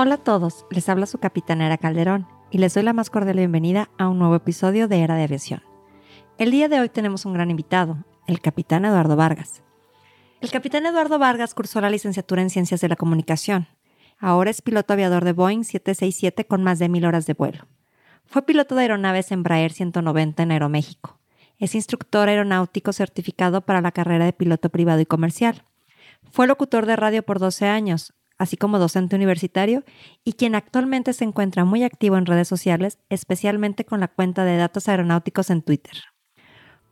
Hola a todos, les habla su capitán Calderón y les doy la más cordial bienvenida a un nuevo episodio de Era de Aviación. El día de hoy tenemos un gran invitado, el capitán Eduardo Vargas. El capitán Eduardo Vargas cursó la licenciatura en Ciencias de la Comunicación. Ahora es piloto aviador de Boeing 767 con más de mil horas de vuelo. Fue piloto de aeronaves Embraer 190 en Aeroméxico. Es instructor aeronáutico certificado para la carrera de piloto privado y comercial. Fue locutor de radio por 12 años, así como docente universitario, y quien actualmente se encuentra muy activo en redes sociales, especialmente con la cuenta de datos aeronáuticos en Twitter.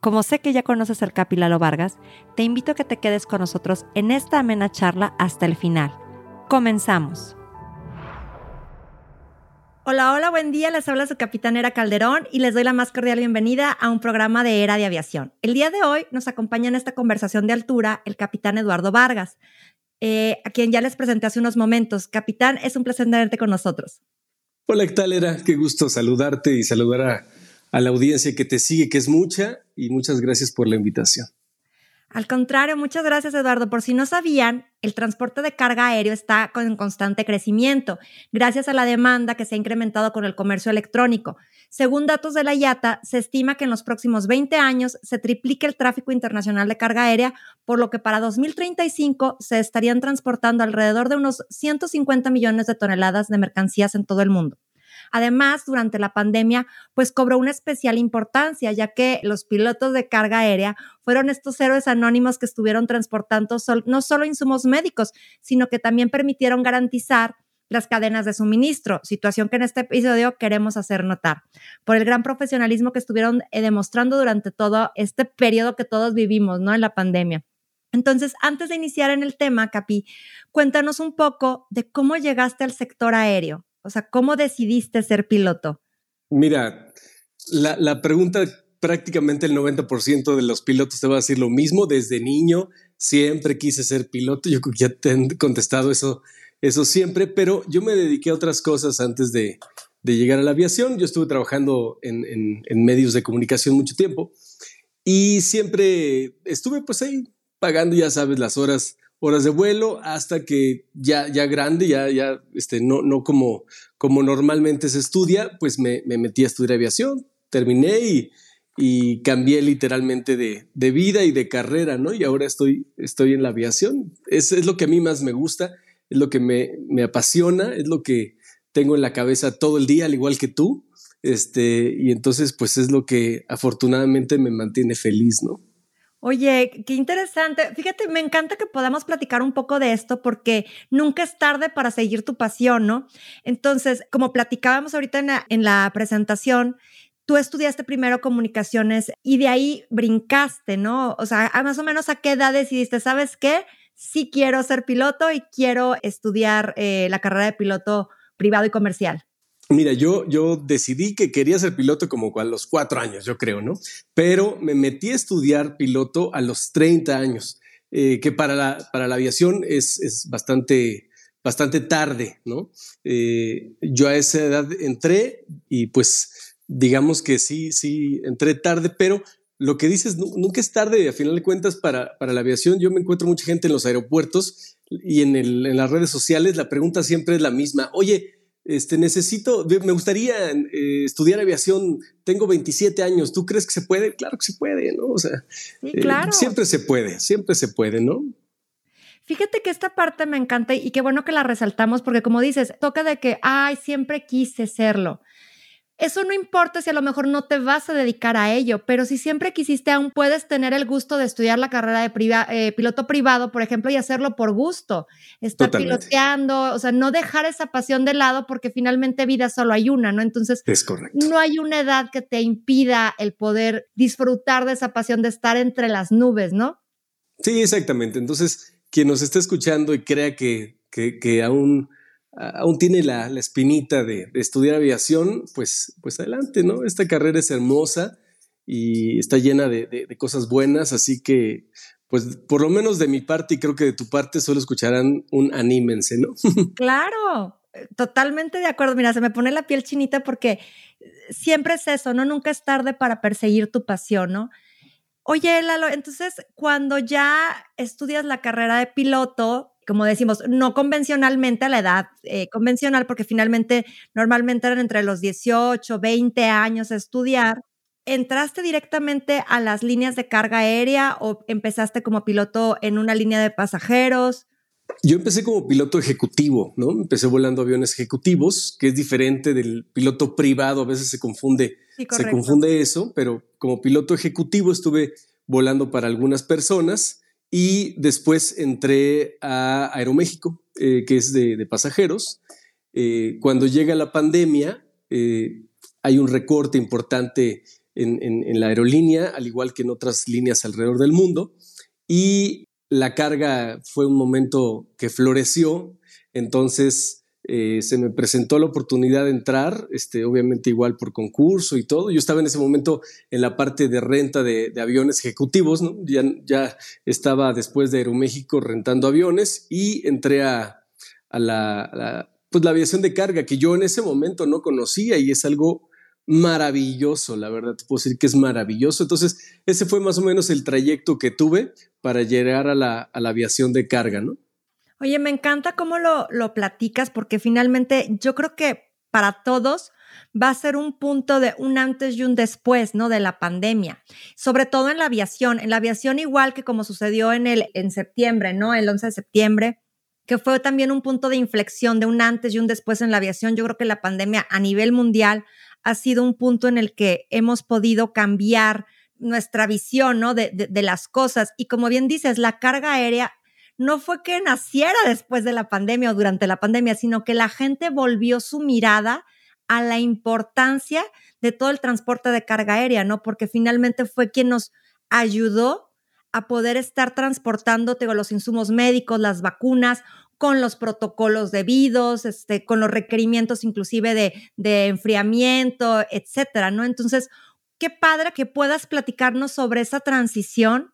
Como sé que ya conoces al Capilalo Vargas, te invito a que te quedes con nosotros en esta amena charla hasta el final. Comenzamos. Hola, hola, buen día. Les habla su capitán Era Calderón y les doy la más cordial bienvenida a un programa de Era de Aviación. El día de hoy nos acompaña en esta conversación de altura el capitán Eduardo Vargas, eh, a quien ya les presenté hace unos momentos. Capitán, es un placer tenerte con nosotros. Hola, ¿qué tal era? Qué gusto saludarte y saludar a, a la audiencia que te sigue, que es mucha, y muchas gracias por la invitación. Al contrario, muchas gracias Eduardo. Por si no sabían, el transporte de carga aéreo está con constante crecimiento, gracias a la demanda que se ha incrementado con el comercio electrónico. Según datos de la IATA, se estima que en los próximos 20 años se triplique el tráfico internacional de carga aérea, por lo que para 2035 se estarían transportando alrededor de unos 150 millones de toneladas de mercancías en todo el mundo. Además, durante la pandemia, pues cobró una especial importancia, ya que los pilotos de carga aérea fueron estos héroes anónimos que estuvieron transportando no solo insumos médicos, sino que también permitieron garantizar las cadenas de suministro, situación que en este episodio queremos hacer notar, por el gran profesionalismo que estuvieron eh, demostrando durante todo este periodo que todos vivimos, ¿no? En la pandemia. Entonces, antes de iniciar en el tema, Capi, cuéntanos un poco de cómo llegaste al sector aéreo. O sea, ¿cómo decidiste ser piloto? Mira, la, pregunta prácticamente el 90% de los pilotos te va a decir lo mismo. Desde niño siempre quise ser piloto. Yo creo que ya te han contestado eso, eso siempre, pero yo me dediqué a otras cosas antes de, llegar a la aviación. Yo estuve trabajando en, en, medios de comunicación mucho tiempo y siempre estuve pues ahí pagando, ya sabes, las horas horas de vuelo hasta que ya, ya grande, ya, ya, este, no, no como, como normalmente se estudia, pues me, me metí a estudiar aviación, terminé y, y cambié literalmente de, de, vida y de carrera, ¿no? Y ahora estoy, estoy en la aviación. Es, es lo que a mí más me gusta, es lo que me, me, apasiona, es lo que tengo en la cabeza todo el día, al igual que tú. Este, y entonces, pues es lo que afortunadamente me mantiene feliz, ¿no? Oye, qué interesante. Fíjate, me encanta que podamos platicar un poco de esto porque nunca es tarde para seguir tu pasión, ¿no? Entonces, como platicábamos ahorita en la, presentación, tú estudiaste primero comunicaciones y de ahí brincaste, ¿no? O sea, más o menos a qué edad decidiste, ¿sabes qué? Sí quiero ser piloto y quiero estudiar eh, la carrera de piloto privado y comercial. Mira, yo, yo decidí que quería ser piloto como a los cuatro años, yo creo, ¿no? Pero me metí a estudiar piloto a los 30 años, eh, que para la, para la aviación es, es bastante, bastante tarde, ¿no? Eh, yo a esa edad entré y pues digamos que sí, sí, entré tarde, pero lo que dices nunca es tarde, a final de cuentas, para, para la aviación. Yo me encuentro mucha gente en los aeropuertos y en, el, en las redes sociales, la pregunta siempre es la misma. Oye, este, necesito, me gustaría eh, estudiar aviación, tengo 27 años, ¿tú crees que se puede? Claro que se puede, ¿no? O sea, eh, siempre se puede, siempre se puede, ¿no? Fíjate que esta parte me encanta y qué bueno que la resaltamos porque como dices, toca de que, ay, siempre quise serlo. Eso no importa si a lo mejor no te vas a dedicar a ello, pero si siempre quisiste, aún puedes tener el gusto de estudiar la carrera de eh, piloto privado, por ejemplo, y hacerlo por gusto, estar piloteando, o sea, no dejar esa pasión de lado porque finalmente vida solo hay una, ¿no? Entonces, es correcto. no hay una edad que te impida el poder disfrutar de esa pasión de estar entre las nubes, ¿no? Sí, exactamente. Entonces, quien nos esté escuchando y crea que, que, que aún aún tiene la, espinita de, estudiar aviación, pues, pues adelante, ¿no? Esta carrera es hermosa y está llena de, cosas buenas, así que, pues por lo menos de mi parte y creo que de tu parte solo escucharán un anímense, ¿no? Claro, totalmente de acuerdo. Mira, se me pone la piel chinita porque siempre es eso, ¿no? Nunca es tarde para perseguir tu pasión, ¿no? Oye, Lalo, entonces cuando ya estudias la carrera de piloto, como decimos, no convencionalmente a la edad eh, convencional, porque finalmente normalmente eran entre los 18, 20 años a estudiar. ¿Entraste directamente a las líneas de carga aérea o empezaste como piloto en una línea de pasajeros? Yo empecé como piloto ejecutivo, ¿no? Empecé volando aviones ejecutivos, que es diferente del piloto privado, a veces se confunde, se confunde eso, pero como piloto ejecutivo estuve volando para algunas personas y después entré a Aeroméxico, eh, que es de, pasajeros. Eh, cuando llega la pandemia, eh, hay un recorte importante en, la aerolínea, al igual que en otras líneas alrededor del mundo. Y la carga fue un momento que floreció. Entonces, eh, se me presentó la oportunidad de entrar, este, obviamente igual por concurso y todo. Yo estaba en ese momento en la parte de renta de, aviones ejecutivos, ¿no? ya, estaba después de Aeroméxico rentando aviones y entré a, la, pues la aviación de carga que yo en ese momento no conocía y es algo maravilloso, la verdad, te puedo decir que es maravilloso. Entonces, ese fue más o menos el trayecto que tuve para llegar a la, a la aviación de carga, ¿no? Oye, me encanta cómo lo, lo platicas porque finalmente yo creo que para todos va a ser un punto de un antes y un después, ¿no? De la pandemia, sobre todo en la aviación. En la aviación igual que como sucedió en el en septiembre, ¿no? El 11 de septiembre, que fue también un punto de inflexión de un antes y un después en la aviación. Yo creo que la pandemia a nivel mundial ha sido un punto en el que hemos podido cambiar nuestra visión, ¿no? De, de, de las cosas. Y como bien dices, la carga aérea no fue que naciera después de la pandemia o durante la pandemia, sino que la gente volvió su mirada a la importancia de todo el transporte de carga aérea, ¿no? Porque finalmente fue quien nos ayudó a poder estar transportando los insumos médicos, las vacunas, con los protocolos debidos, este, con los requerimientos inclusive de, de enfriamiento, etcétera, ¿no? Entonces, qué padre que puedas platicarnos sobre esa transición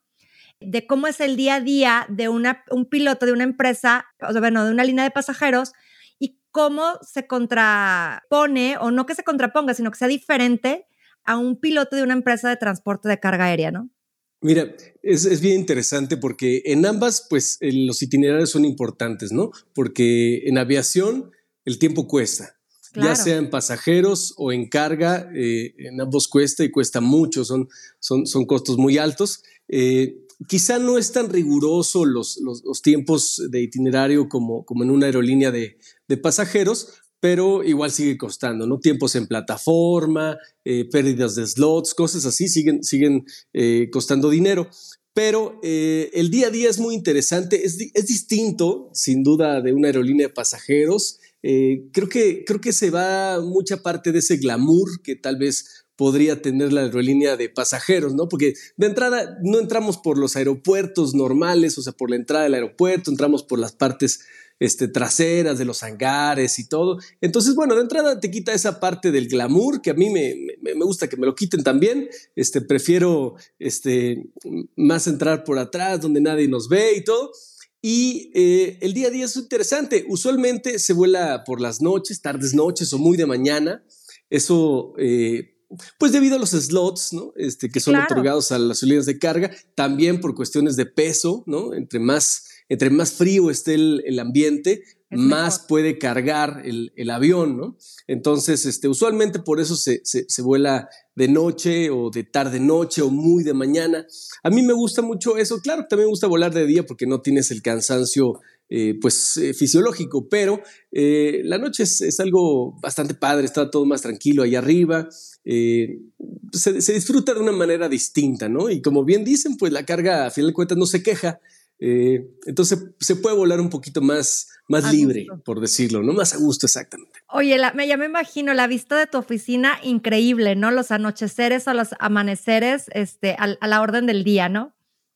de cómo es el día a día de una, un piloto de una empresa, o sea, bueno, de una línea de pasajeros y cómo se contrapone, o no que se contraponga, sino que sea diferente a un piloto de una empresa de transporte de carga aérea, ¿no? Mira, es, bien interesante porque en ambas, pues los itinerarios son importantes, ¿no? Porque en aviación el tiempo cuesta, ya sea en pasajeros o en carga, eh, en ambos cuesta y cuesta mucho, son, son, son costos muy altos. Eh, quizá no es tan riguroso los, los, tiempos de itinerario como, como en una aerolínea de, de, pasajeros, pero igual sigue costando, ¿no? Tiempos en plataforma, eh, pérdidas de slots, cosas así siguen, siguen eh, costando dinero. Pero eh, el día a día es muy interesante, es, es, distinto, sin duda, de una aerolínea de pasajeros. creo, que, creo que se va mucha parte de ese glamour que tal vez podría tener la aerolínea de pasajeros, ¿no? Porque de entrada no entramos por los aeropuertos normales, o sea, por la entrada del aeropuerto, entramos por las partes este, traseras de los hangares y todo. Entonces, bueno, de entrada te quita esa parte del glamour que a mí me, me, gusta que me lo quiten también. Este, prefiero este, más entrar por atrás donde nadie nos ve y todo. Y eh, el día a día es interesante. Usualmente se vuela por las noches, tardes, noches o muy de mañana. Eso eh, pues debido a los slots, ¿no? Este, que son otorgados a las líneas de carga, también por cuestiones de peso, ¿no? Entre más, entre más frío esté el, ambiente, más puede cargar el, avión, ¿no? Entonces, este, usualmente por eso se, se, vuela de noche o de tarde noche o muy de mañana. A mí me gusta mucho eso. Claro, también me gusta volar de día porque no tienes el cansancio eh, pues eh, fisiológico, pero eh, la noche es, algo bastante padre, está todo más tranquilo ahí arriba, se, disfruta de una manera distinta, ¿no? Y como bien dicen, pues la carga a final de cuentas no se queja, entonces se puede volar un poquito más, más libre, por decirlo, ¿no? Más a gusto, exactamente. Oye, me, ya me imagino la vista de tu oficina increíble, ¿no? Los anocheceres o los amaneceres este, a la orden del día, ¿no?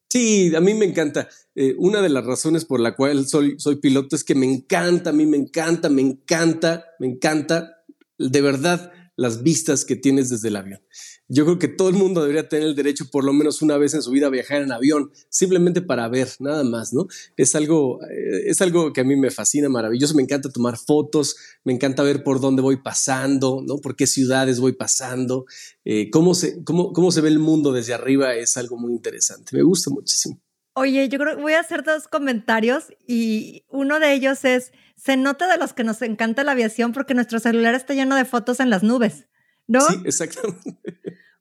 Sí, a mí me encanta. Eh, una de las razones por la cual soy, soy piloto es que me encanta, a mí me encanta, me encanta, me encanta, de verdad, las vistas que tienes desde el avión. Yo creo que todo el mundo debería tener el derecho por lo menos una vez en su vida a viajar en avión, simplemente para ver, nada más, ¿no? Es algo, eh, es algo que a mí me fascina, maravilloso, me encanta tomar fotos, me encanta ver por dónde voy pasando, ¿no? Por qué ciudades voy pasando, eh, cómo, se, cómo, cómo se ve el mundo desde arriba es algo muy interesante, me gusta muchísimo. Oye, yo creo que voy a hacer dos comentarios y uno de ellos es, se nota de los que nos encanta la aviación porque nuestro celular está lleno de fotos en las nubes. ¿no? Sí, exactamente.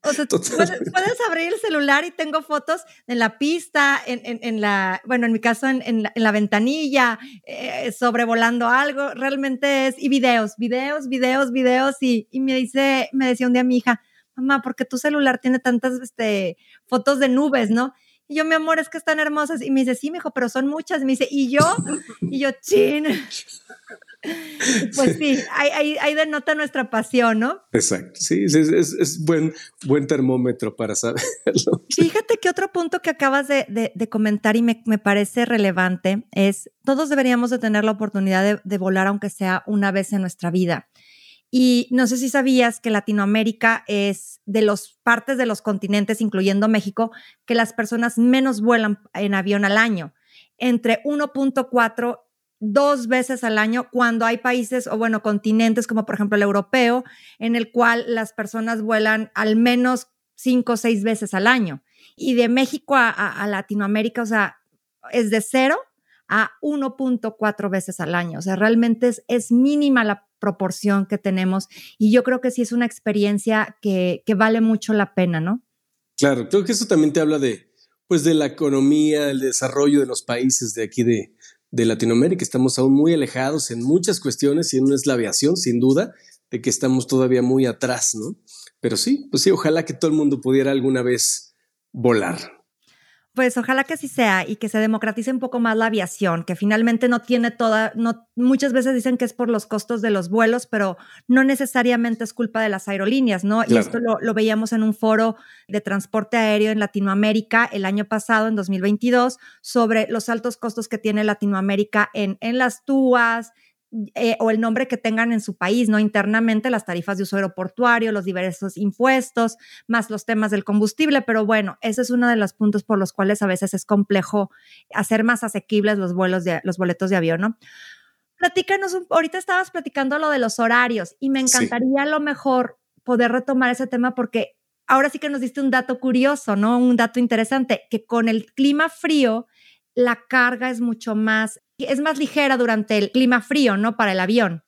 O sea, puedes, abrir el celular y tengo fotos en la pista, en, en, la, bueno, en mi caso, en, la, ventanilla, eh, sobrevolando algo, realmente es, y videos, videos, videos, videos, y, y, me dice, me decía un día mi hija, mamá, ¿por qué tu celular tiene tantas este, fotos de nubes, no? Y yo, mi amor, es que están hermosas. Y me dice, sí, mijo, pero son muchas. Y me dice, ¿y yo? Y yo, chin. Pues sí, ahí, ahí, denota nuestra pasión, ¿no? Exacto, sí, es, es, buen, buen termómetro para saberlo. Fíjate que otro punto que acabas de, de, comentar y me, me, parece relevante es, todos deberíamos de tener la oportunidad de, de volar aunque sea una vez en nuestra vida. Y no sé si sabías que Latinoamérica es de las partes de los continentes, incluyendo México, que las personas menos vuelan en avión al año, entre 1.4 dos veces al año cuando hay países o bueno, continentes como por ejemplo el europeo, en el cual las personas vuelan al menos cinco o seis veces al año. Y de México a, Latinoamérica, o sea, es de cero a 1.4 veces al año. O sea, realmente es, es, mínima la proporción que tenemos y yo creo que sí es una experiencia que, que vale mucho la pena, ¿no? Claro, creo que eso también te habla de, pues, de la economía, el desarrollo de los países de aquí de, de Latinoamérica. Estamos aún muy alejados en muchas cuestiones y no es la aviación, sin duda, de que estamos todavía muy atrás, ¿no? Pero sí, pues sí, ojalá que todo el mundo pudiera alguna vez volar. Pues ojalá que así sea y que se democratice un poco más la aviación, que finalmente no tiene toda, no, muchas veces dicen que es por los costos de los vuelos, pero no necesariamente es culpa de las aerolíneas, ¿no? Y esto lo, lo, veíamos en un foro de transporte aéreo en Latinoamérica el año pasado, en 2022, sobre los altos costos que tiene Latinoamérica en, en las TUAS, eh, o el nombre que tengan en su país, ¿no? Internamente las tarifas de uso aeroportuario, los diversos impuestos, más los temas del combustible, pero bueno, ese es uno de los puntos por los cuales a veces es complejo hacer más asequibles los vuelos de los boletos de avión, ¿no? Platícanos, ahorita estabas platicando lo de los horarios y me encantaría a lo mejor poder retomar ese tema porque ahora sí que nos diste un dato curioso, ¿no? Un dato interesante, que con el clima frío la carga es mucho más es más ligera durante el clima frío, ¿no? Para el avión.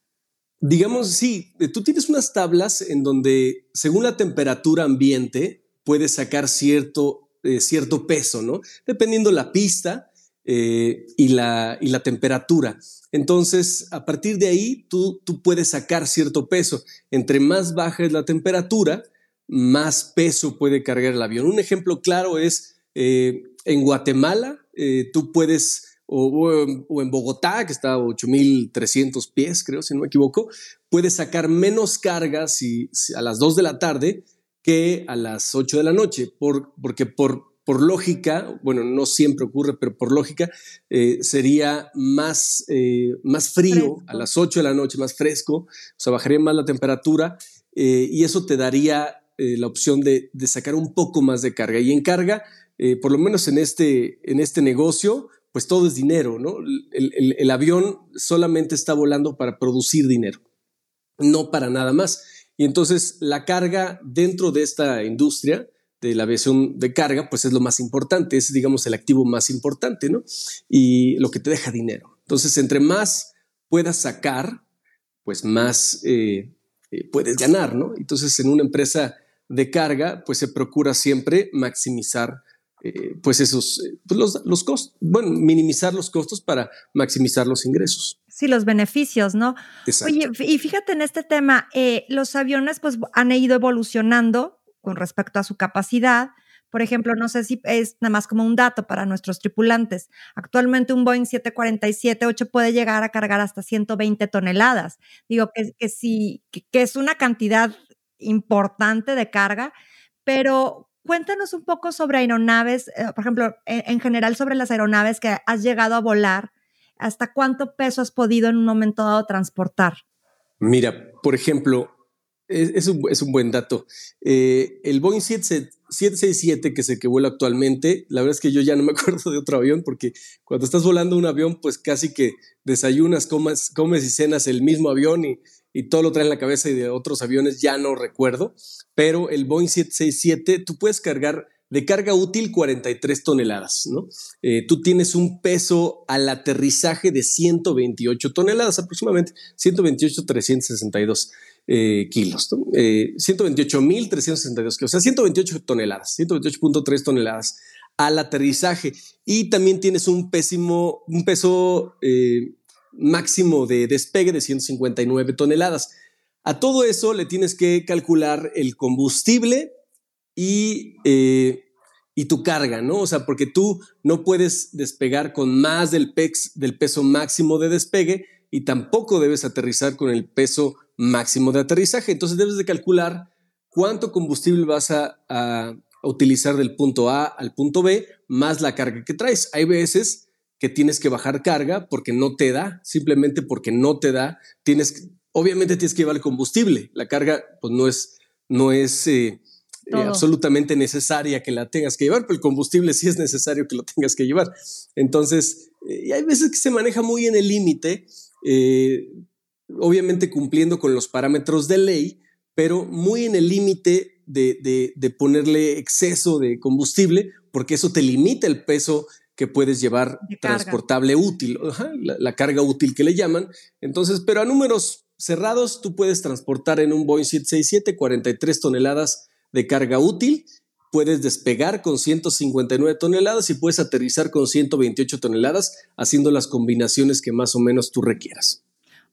Digamos, sí, eh, tú tienes unas tablas en donde, según la temperatura ambiente, puedes sacar cierto, eh, cierto peso, ¿no? Dependiendo la pista eh, y, la, y la temperatura. Entonces, a partir de ahí, tú, tú puedes sacar cierto peso. Entre más baja es la temperatura, más peso puede cargar el avión. Un ejemplo claro es en Guatemala, tú puedes o, en Bogotá, que está a 8.300 pies, creo, si no me equivoco, puede sacar menos cargas a las 2 de la tarde que a las 8 de la noche, por, porque por, por lógica, bueno, no siempre ocurre, pero por lógica, eh, sería más, eh, más frío a las 8 de la noche, más fresco, o sea, bajaría más la temperatura eh, y eso te daría la opción de, de, sacar un poco más de carga. Y en carga, por lo menos en este, en este negocio, pues todo es dinero, ¿no? El, avión solamente está volando para producir dinero, no para nada más. Y entonces la carga dentro de esta industria de la aviación de carga, pues es lo más importante, es digamos el activo más importante, ¿no? Y lo que te deja dinero. Entonces, entre más puedas sacar, pues más eh, eh, puedes ganar, ¿no? Entonces, en una empresa de carga, pues se procura siempre maximizar eh, pues esos, eh, pues los, los costos, bueno, minimizar los costos para maximizar los ingresos. Sí, los beneficios, ¿no? Exacto. Oye, y fíjate en este tema, eh, los aviones pues han ido evolucionando con respecto a su capacidad. Por ejemplo, no sé si es nada más como un dato para nuestros tripulantes. Actualmente un Boeing 747-8 puede llegar a cargar hasta 120 toneladas. Digo que, que sí, que es una cantidad importante de carga, pero Cuéntanos un poco sobre aeronaves, eh, por ejemplo, en, general sobre las aeronaves que has llegado a volar. ¿Hasta cuánto peso has podido en un momento dado transportar? Mira, por ejemplo, es, un, buen dato. Eh, el Boeing 767, que es el que vuela actualmente, la verdad es que yo ya no me acuerdo de otro avión, porque cuando estás volando un avión, pues casi que desayunas, comes, comes y cenas el mismo avión y, y todo lo trae en la cabeza y de otros aviones ya no recuerdo. Pero el Boeing 767, tú puedes cargar de carga útil 43 toneladas, ¿no? Eh, tú tienes un peso al aterrizaje de 128 toneladas, aproximadamente 128, 362 eh, kilos, ¿no? eh, 128.362 kilos, o sea, 128 toneladas, 128.3 toneladas al aterrizaje. Y también tienes un pésimo, un peso eh, máximo de despegue de 159 toneladas. A todo eso le tienes que calcular el combustible y, eh, y tu carga, ¿no? O sea, porque tú no puedes despegar con más del, del peso máximo de despegue y tampoco debes aterrizar con el peso máximo de aterrizaje. Entonces debes de calcular cuánto combustible vas a, a, utilizar del punto A al punto B más la carga que traes. Hay veces que tienes que bajar carga porque no te da, simplemente porque no te da. Tienes, obviamente tienes que llevar el combustible. La carga, pues no es, no es eh, eh, absolutamente necesaria que la tengas que llevar, pero el combustible sí es necesario que lo tengas que llevar. Entonces, eh, hay veces que se maneja muy en el límite, obviamente cumpliendo con los parámetros de ley, pero muy en el límite de, de, ponerle exceso de combustible, porque eso te limita el peso que puedes llevar transportable útil, la, carga útil que le llaman. Entonces, pero a números cerrados, tú puedes transportar en un Boeing 767 43 toneladas de carga útil, puedes despegar con 159 toneladas y puedes aterrizar con 128 toneladas, haciendo las combinaciones que más o menos tú requieras.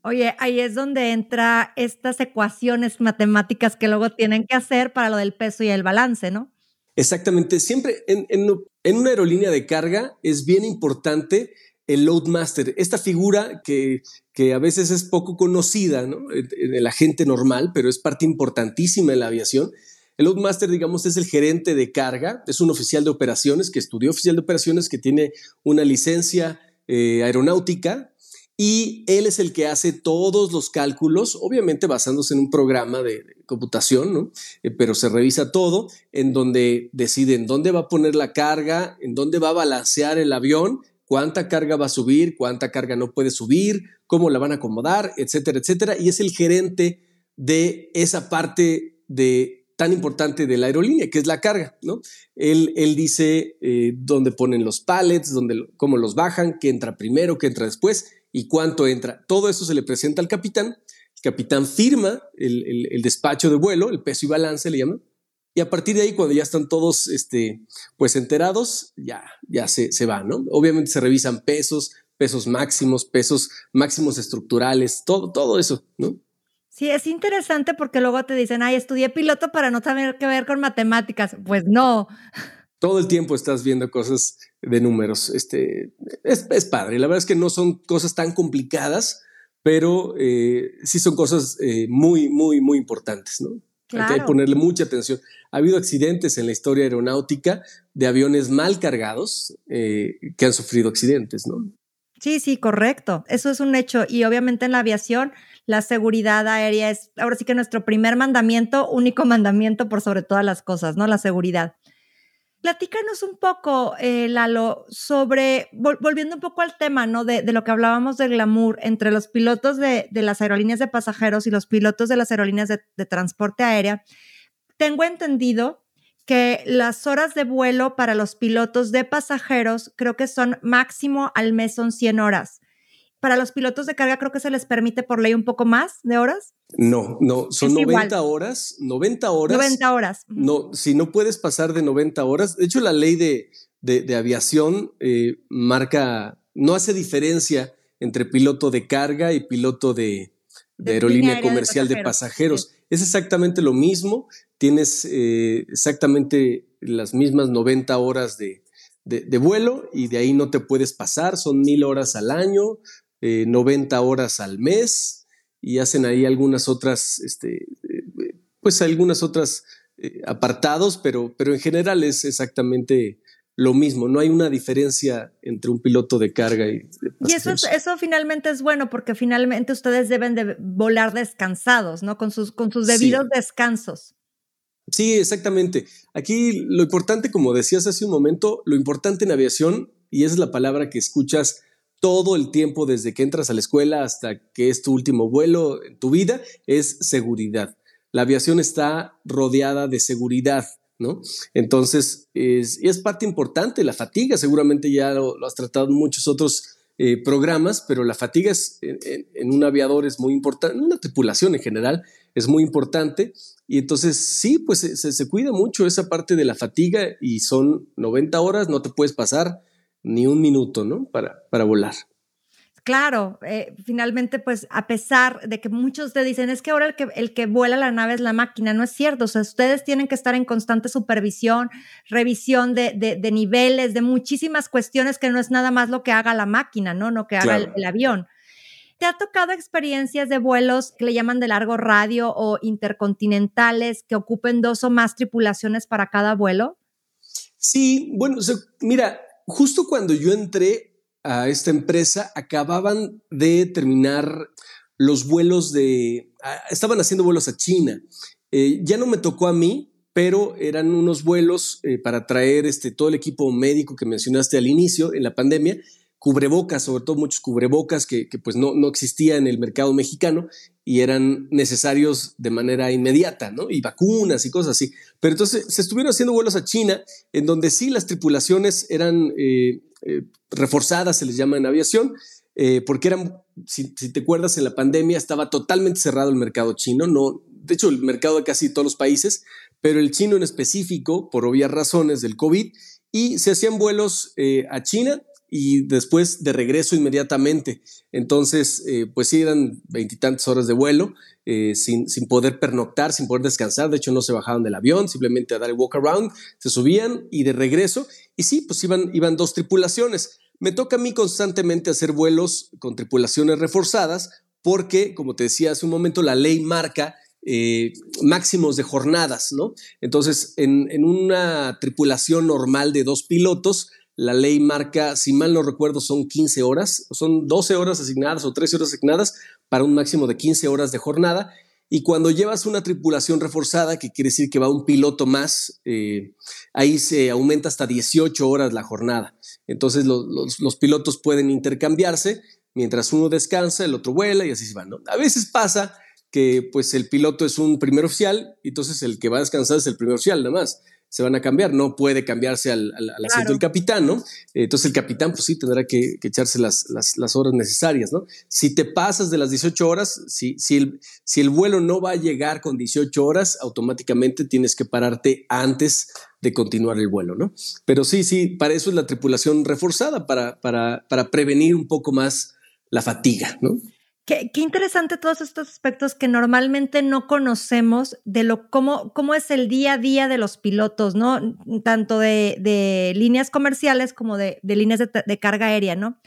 Oye, ahí es donde entra estas ecuaciones matemáticas que luego tienen que hacer para lo del peso y el balance, ¿no? Exactamente. Siempre en, una aerolínea de carga es bien importante el loadmaster, esta figura que, que a veces es poco conocida ¿no? en, la gente normal, pero es parte importantísima en la aviación. El loadmaster, digamos, es el gerente de carga, es un oficial de operaciones que estudió oficial de operaciones, que tiene una licencia eh, aeronáutica y él es el que hace todos los cálculos, obviamente basándose en un programa de, computación, ¿no? Eh, pero se revisa todo, en donde deciden dónde va a poner la carga, en dónde va a balancear el avión, cuánta carga va a subir, cuánta carga no puede subir, cómo la van a acomodar, etcétera, etcétera. Y es el gerente de esa parte de tan importante de la aerolínea, que es la carga, ¿no? Él, él dice eh, dónde ponen los pallets, dónde, cómo los bajan, qué entra primero, qué entra después, y cuánto entra. Todo eso se le presenta al capitán. El capitán firma el, despacho de vuelo, el peso y balance le llaman. Y a partir de ahí, cuando ya están todos este, pues enterados, ya, ya se, se va, ¿no? Obviamente se revisan pesos, pesos máximos, pesos máximos estructurales, todo, todo eso, ¿no? Sí, es interesante porque luego te dicen, ay, estudié piloto para no tener que ver con matemáticas. Pues no. Todo el tiempo estás viendo cosas de números. Este, es, padre. La verdad es que no son cosas tan complicadas, pero eh, sí son cosas eh, muy, muy, muy importantes, ¿no? Hay que ponerle mucha atención. Ha habido accidentes en la historia aeronáutica de aviones mal cargados eh, que han sufrido accidentes, ¿no? Sí, sí, correcto. Eso es un hecho. Y obviamente en la aviación, la seguridad aérea es ahora sí que nuestro primer mandamiento, único mandamiento por sobre todas las cosas, ¿no? La seguridad. Platícanos un poco, eh, Lalo, sobre, volviendo un poco al tema, ¿no? De, lo que hablábamos del glamour entre los pilotos de, las aerolíneas de pasajeros y los pilotos de las aerolíneas de, de transporte aérea. Tengo entendido que las horas de vuelo para los pilotos de pasajeros creo que son máximo al mes son 100 horas para los pilotos de carga creo que se les permite por ley un poco más de horas. No, no, son 90 horas, 90 horas. 90 horas. No, si no puedes pasar de 90 horas, de hecho la ley de, de, aviación eh, marca, no hace diferencia entre piloto de carga y piloto de, aerolínea comercial de pasajeros. Es exactamente lo mismo, tienes eh, exactamente las mismas 90 horas de, de, vuelo y de ahí no te puedes pasar, son mil horas al año, 90 eh, horas al mes y hacen ahí algunas otras, este, eh, pues algunas otras eh, apartados, pero, pero en general es exactamente lo mismo, no hay una diferencia entre un piloto de carga y Y eso, eso finalmente es bueno porque finalmente ustedes deben de volar descansados, ¿no? Con sus, con sus debidos descansos. Sí, exactamente. Aquí lo importante, como decías hace un momento, lo importante en aviación, y esa es la palabra que escuchas todo el tiempo desde que entras a la escuela hasta que es tu último vuelo en tu vida, es seguridad. La aviación está rodeada de seguridad ¿no? Entonces, es, parte importante, la fatiga, seguramente ya lo, has tratado en muchos otros eh, programas, pero la fatiga es, en, un aviador es muy importante, en una tripulación en general es muy importante. Y entonces, sí, pues se, se, cuida mucho esa parte de la fatiga y son 90 horas, no te puedes pasar ni un minuto, ¿no? Para, para volar. Claro, eh, finalmente, pues a pesar de que muchos te dicen, es que ahora el que, el que vuela la nave es la máquina, no es cierto. O sea, ustedes tienen que estar en constante supervisión, revisión de, de, niveles, de muchísimas cuestiones que no es nada más lo que haga la máquina, ¿no? No que haga el, avión. ¿Te ha tocado experiencias de vuelos que le llaman de largo radio o intercontinentales que ocupen dos o más tripulaciones para cada vuelo? Sí, bueno, mira, justo cuando yo entré, a esta empresa acababan de terminar los vuelos de, estaban haciendo vuelos a China. Eh, ya no me tocó a mí, pero eran unos vuelos eh, para traer este, todo el equipo médico que mencionaste al inicio en la pandemia, cubrebocas, sobre todo muchos cubrebocas que, pues no, no existía en el mercado mexicano y eran necesarios de manera inmediata, ¿no? Y vacunas y cosas así. Pero entonces se estuvieron haciendo vuelos a China, en donde sí las tripulaciones eran eh, eh, reforzadas, se les llama en aviación, eh, porque eran, si, te acuerdas, en la pandemia estaba totalmente cerrado el mercado chino, no, de hecho el mercado de casi todos los países, pero el chino en específico, por obvias razones del COVID, y se hacían vuelos a China y después de regreso inmediatamente. Entonces, pues sí, eran veintitantas horas de vuelo, sin, sin, poder pernoctar, sin poder descansar. De hecho, no se bajaban del avión, simplemente a dar el walk around, se subían y de regreso. Y sí, pues iban, iban dos tripulaciones. Me toca a mí constantemente hacer vuelos con tripulaciones reforzadas porque, como te decía hace un momento, la ley marca eh, máximos de jornadas, ¿no? Entonces, en, en, una tripulación normal de dos pilotos, la ley marca, si mal no recuerdo, son 15 horas, son 12 horas asignadas o 13 horas asignadas para un máximo de 15 horas de jornada. Y cuando llevas una tripulación reforzada, que quiere decir que va un piloto más, eh, ahí se aumenta hasta 18 horas la jornada. Entonces los, pilotos pueden intercambiarse, mientras uno descansa, el otro vuela y así se van. A veces pasa que pues el piloto es un primer oficial, entonces el que va a descansar es el primer oficial, nada más se van a cambiar, no puede cambiarse al, asiento del capitán, ¿no? Entonces el capitán, pues sí, tendrá que, echarse las, las, horas necesarias, ¿no? Si te pasas de las 18 horas, si, si, el, si el vuelo no va a llegar con 18 horas, automáticamente tienes que pararte antes de continuar el vuelo, ¿no? Pero sí, sí, para eso es la tripulación reforzada, para, para, para prevenir un poco más la fatiga, ¿no? Qué, interesante todos estos aspectos que normalmente no conocemos de lo cómo, cómo es el día a día de los pilotos, ¿no? Tanto de, líneas comerciales como de, líneas de, carga aérea, ¿no?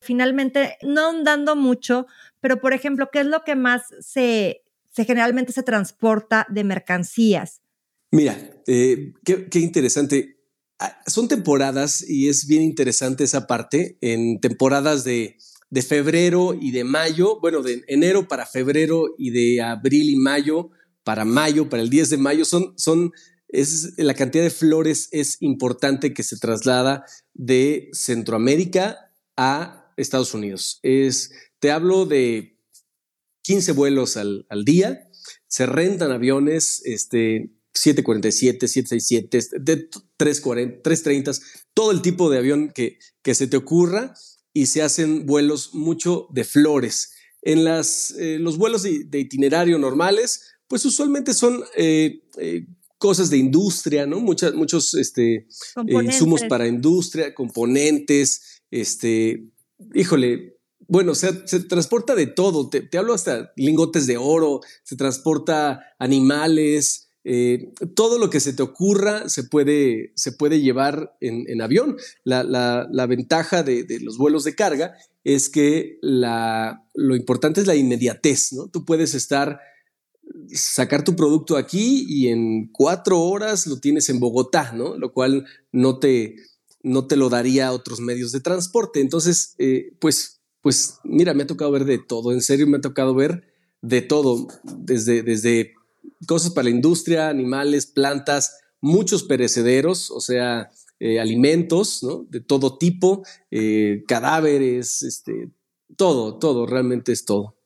Finalmente, no ahondando mucho, pero por ejemplo, ¿qué es lo que más se, se generalmente se transporta de mercancías? Mira, eh, qué, interesante. Ah, son temporadas y es bien interesante esa parte. En temporadas de, de febrero y de mayo, bueno, de enero para febrero y de abril y mayo para mayo, para el 10 de mayo, son, son, es, la cantidad de flores es importante que se traslada de Centroamérica a Estados Unidos. Es, te hablo de 15 vuelos al, día, se rentan aviones, este, 747, 767, de 340, 330, todo el tipo de avión que, que se te ocurra y se hacen vuelos mucho de flores. En las, eh, los vuelos de, itinerario normales, pues usualmente son eh, eh, cosas de industria, ¿no? Muchas, muchos este, insumos para industria, componentes, este, híjole, bueno, se, se transporta de todo, te, te, hablo hasta lingotes de oro, se transporta animales, eh, todo lo que se te ocurra se puede, se puede llevar en, avión. La, ventaja de, los vuelos de carga es que lo importante es la inmediatez, ¿no? Tú puedes estar sacar tu producto aquí y en cuatro horas lo tienes en Bogotá, ¿no? Lo cual no te, no te lo daría a otros medios de transporte. Entonces, eh, pues, pues mira, me ha tocado ver de todo, en serio me ha tocado ver de todo, desde, desde cosas para la industria, animales, plantas, muchos perecederos, o sea, eh, alimentos, ¿no? De todo tipo, eh, cadáveres, este, todo, todo, realmente es todo.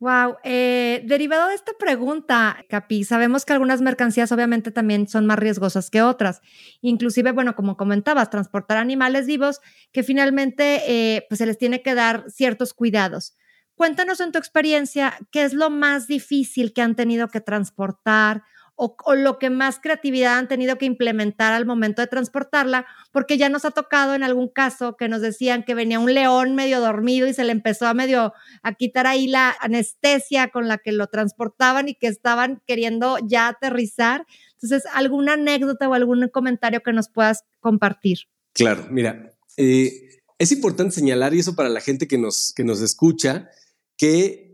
Wow, eh, derivado de esta pregunta, Capi, sabemos que algunas mercancías obviamente también son más riesgosas que otras. Inclusive, bueno, como comentabas, transportar animales vivos que finalmente eh, pues se les tiene que dar ciertos cuidados. Cuéntanos en tu experiencia qué es lo más difícil que han tenido que transportar o, lo que más creatividad han tenido que implementar al momento de transportarla, porque ya nos ha tocado en algún caso que nos decían que venía un león medio dormido y se le empezó a medio a quitar ahí la anestesia con la que lo transportaban y que estaban queriendo ya aterrizar. Entonces, ¿alguna anécdota o algún comentario que nos puedas compartir? Claro, mira, eh, es importante señalar, y eso para la gente que nos, que nos escucha, que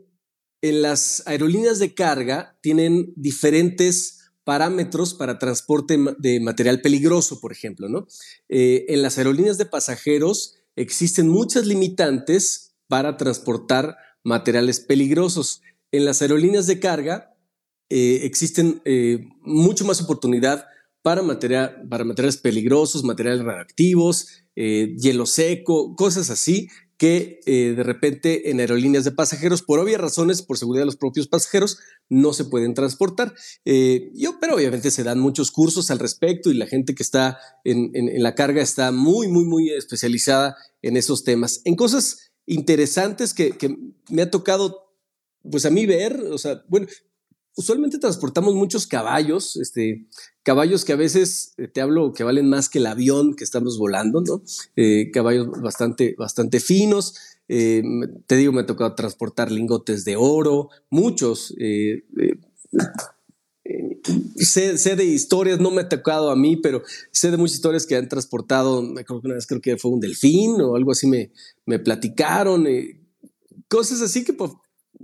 en las aerolíneas de carga tienen diferentes parámetros para transporte de material peligroso, por ejemplo, ¿no? Eh, en las aerolíneas de pasajeros existen muchas limitantes para transportar materiales peligrosos. En las aerolíneas de carga eh, existen eh, mucho más oportunidad para, para materiales peligrosos, materiales radioactivos, hielo seco, cosas así, que eh, de repente en aerolíneas de pasajeros, por obvias razones, por seguridad de los propios pasajeros, no se pueden transportar. Eh, yo, pero obviamente se dan muchos cursos al respecto y la gente que está en, la carga está muy, muy, muy especializada en esos temas. En cosas interesantes que, que me ha tocado, pues a mí ver, o sea, bueno, usualmente transportamos muchos caballos, este, caballos que a veces eh, te hablo que valen más que el avión que estamos volando, ¿no? Eh, caballos bastante, bastante finos. Eh, te digo, me ha tocado transportar lingotes de oro, muchos. Sé, de historias, no me ha tocado a mí, pero sé de muchas historias que han transportado, creo que una vez creo que fue un delfín o algo así me, me platicaron, cosas así que pues,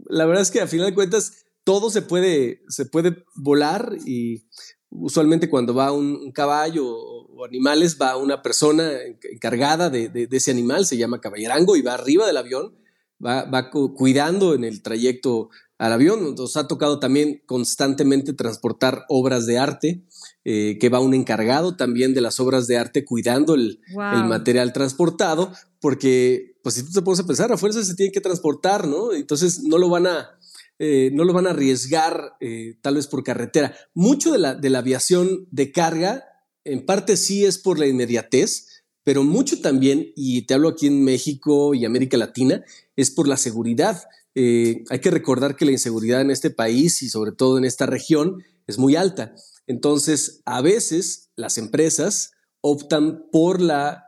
la verdad es que a final de cuentas todo se puede, se puede volar y usualmente cuando va un, caballo o, animales va una persona encargada de, ese animal, se llama caballerango y va arriba del avión, va, va cuidando en el trayecto al avión. Nos ha tocado también constantemente transportar obras de arte, eh, que va un encargado también de las obras de arte cuidando el, el, material transportado, porque pues si tú te pones a pensar, a fuerza se tiene que transportar, ¿no? Entonces no lo van a eh, no lo van a arriesgar eh, tal vez por carretera. Mucho de la, de la aviación de carga, en parte sí es por la inmediatez, pero mucho también, y te hablo aquí en México y América Latina, es por la seguridad. Eh, hay que recordar que la inseguridad en este país y sobre todo en esta región es muy alta. Entonces, a veces las empresas optan por, la,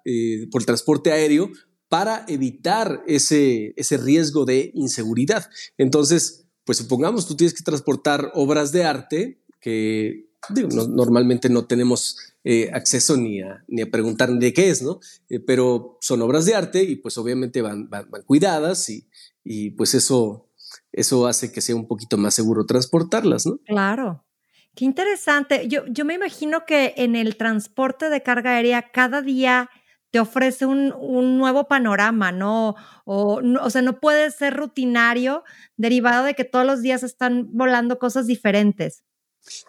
por el transporte aéreo para evitar ese, ese riesgo de inseguridad. Entonces, pues supongamos tú tienes que transportar obras de arte que normalmente no tenemos eh, acceso ni a, ni a preguntar de qué es, ¿no? Eh, pero son obras de arte y pues obviamente van, van, cuidadas y, y, pues eso, eso hace que sea un poquito más seguro transportarlas, ¿no? Claro. Qué interesante. Yo, yo me imagino que en el transporte de carga aérea cada día te ofrece un, nuevo panorama, ¿no? O, o sea, no puede ser rutinario derivado de que todos los días están volando cosas diferentes.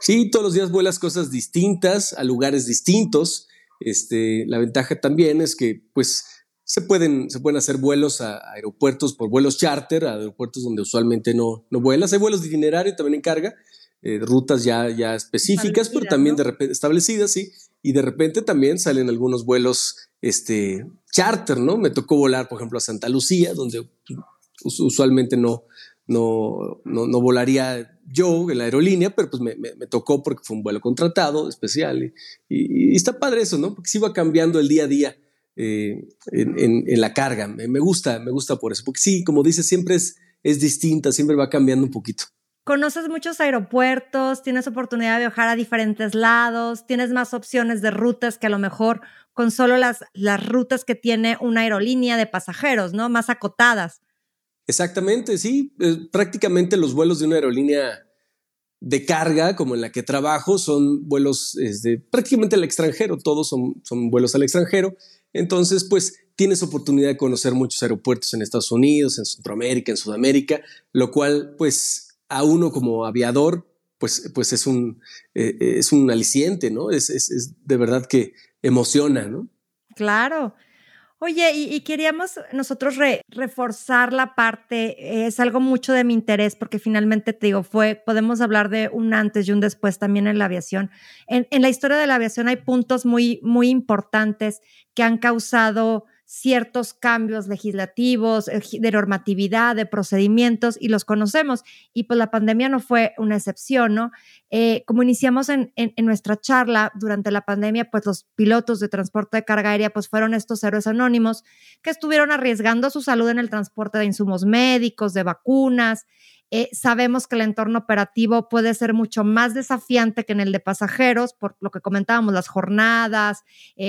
Sí, todos los días vuelas cosas distintas a lugares distintos. Este, la ventaja también es que, pues, se pueden, se pueden hacer vuelos a aeropuertos por vuelos charter, a aeropuertos donde usualmente no, no vuelas. Hay vuelos de itinerario también en carga, eh, rutas ya, ya específicas, pero también de repente establecidas, sí. Y de repente también salen algunos vuelos este, charter, ¿no? Me tocó volar, por ejemplo, a Santa Lucía, donde usualmente no, no, no, volaría yo en la aerolínea, pero pues me, tocó porque fue un vuelo contratado, especial. Y, está padre eso, ¿no? Porque se iba cambiando el día a día eh, en, la carga. Me, gusta, me gusta por eso. Porque sí, como dices, siempre es, es distinta, siempre va cambiando un poquito. Conoces muchos aeropuertos, tienes oportunidad de viajar a diferentes lados, tienes más opciones de rutas que a lo mejor con solo las, las rutas que tiene una aerolínea de pasajeros, ¿no? Más acotadas. Exactamente, sí. Prácticamente los vuelos de una aerolínea de carga como en la que trabajo son vuelos este, prácticamente al extranjero, todos son, son vuelos al extranjero. Entonces, pues tienes oportunidad de conocer muchos aeropuertos en Estados Unidos, en Centroamérica, en Sudamérica, lo cual, pues, a uno como aviador, pues, pues es, un, eh, es un aliciente, ¿no? Es, es, de verdad que emociona, ¿no? Claro. Oye, y, queríamos nosotros reforzar la parte, es algo mucho de mi interés porque finalmente te digo, fue, podemos hablar de un antes y un después también en la aviación. En, en la historia de la aviación hay puntos muy, muy importantes que han causado ciertos cambios legislativos, eh, de normatividad, de procedimientos, y los conocemos. Y pues la pandemia no fue una excepción, ¿no? Eh, como iniciamos en, nuestra charla durante la pandemia, pues los pilotos de transporte de carga aérea, pues fueron estos héroes anónimos que estuvieron arriesgando su salud en el transporte de insumos médicos, de vacunas. Eh, sabemos que el entorno operativo puede ser mucho más desafiante que en el de pasajeros, por lo que comentábamos, las jornadas,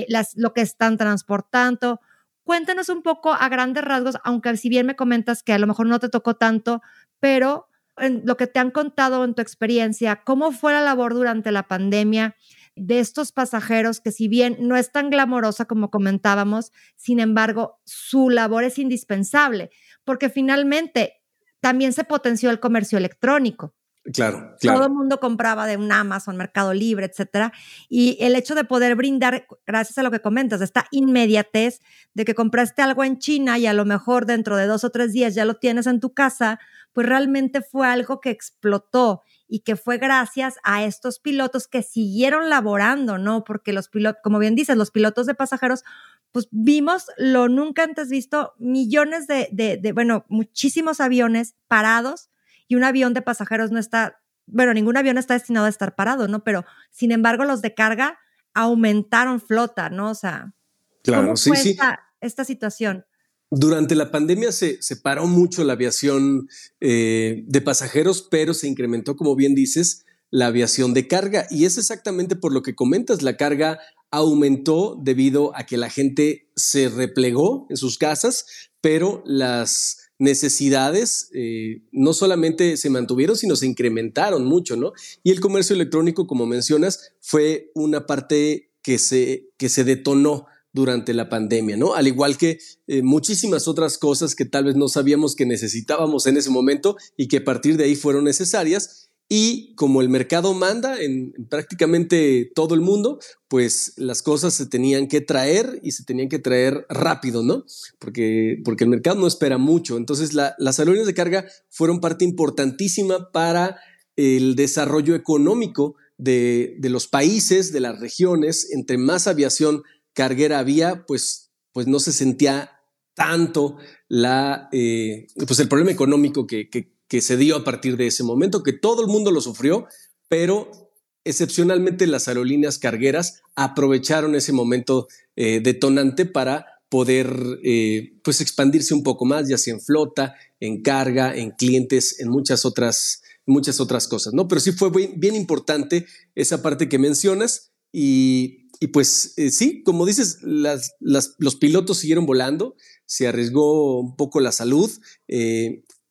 las, lo que están transportando Cuéntanos un poco a grandes rasgos, aunque si bien me comentas que a lo mejor no te tocó tanto, pero en lo que te han contado en tu experiencia, ¿cómo fue la labor durante la pandemia de estos pasajeros que si bien no es tan glamorosa como comentábamos, sin embargo, su labor es indispensable, porque finalmente también se potenció el comercio electrónico. Claro, claro. Todo el mundo compraba de un Amazon, Mercado Libre, etcétera. Y el hecho de poder brindar, gracias a lo que comentas, esta inmediatez de que compraste algo en China y a lo mejor dentro de dos o tres días ya lo tienes en tu casa, pues realmente fue algo que explotó y que fue gracias a estos pilotos que siguieron laborando, ¿no? Porque los pilotos, como bien dices, los pilotos de pasajeros, pues vimos lo nunca antes visto, millones de, de, de bueno, muchísimos aviones parados y un avión de pasajeros no está, bueno, ningún avión está destinado a estar parado, ¿no? Pero, sin embargo, los de carga aumentaron flota, ¿no? O sea, claro, ¿cómo fue sí, Esta, situación? Durante la pandemia se, se paró mucho la aviación eh, de pasajeros, pero se incrementó, como bien dices, la aviación de carga. Y es exactamente por lo que comentas, la carga aumentó debido a que la gente se replegó en sus casas, pero las necesidades eh, no solamente se mantuvieron, sino se incrementaron mucho, ¿no? Y el comercio electrónico, como mencionas, fue una parte que se, que se detonó durante la pandemia, ¿no? Al igual que eh, muchísimas otras cosas que tal vez no sabíamos que necesitábamos en ese momento y que a partir de ahí fueron necesarias y como el mercado manda en, prácticamente todo el mundo, pues las cosas se tenían que traer y se tenían que traer rápido, ¿no? Porque, porque el mercado no espera mucho. Entonces las aerolíneas de carga fueron parte importantísima para el desarrollo económico de, los países, de las regiones. Entre más aviación carguera había, pues, pues no se sentía tanto la, eh, pues el problema económico que, que se dio a partir de ese momento, que todo el mundo lo sufrió, pero excepcionalmente las aerolíneas cargueras aprovecharon ese momento eh, detonante para poder eh, pues expandirse un poco más, ya sea en flota, en carga, en clientes, en muchas otras, muchas otras cosas, ¿no? Pero sí fue bien, importante esa parte que mencionas y, y pues eh, sí, como dices, las, los pilotos siguieron volando, se arriesgó un poco la salud,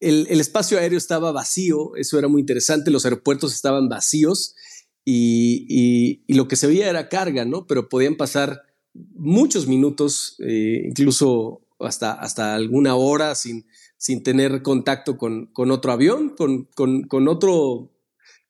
el, espacio aéreo estaba vacío, eso era muy interesante, los aeropuertos estaban vacíos y, lo que se veía era carga, ¿no? Pero podían pasar muchos minutos, eh, incluso hasta, hasta alguna hora sin, sin tener contacto con, con otro avión, con, con, otro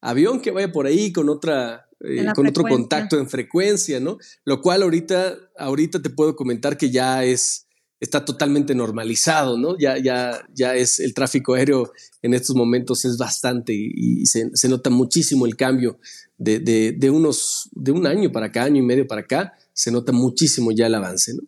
avión que vaya por ahí, con otra... Eh, con otro contacto en frecuencia, ¿no? Lo cual ahorita, ahorita te puedo comentar que ya es, está totalmente normalizado, ¿no? Ya, ya, ya es el tráfico aéreo en estos momentos es bastante y, se, nota muchísimo el cambio de, de, unos, de un año para acá, año y medio para acá, se nota muchísimo ya el avance, ¿no?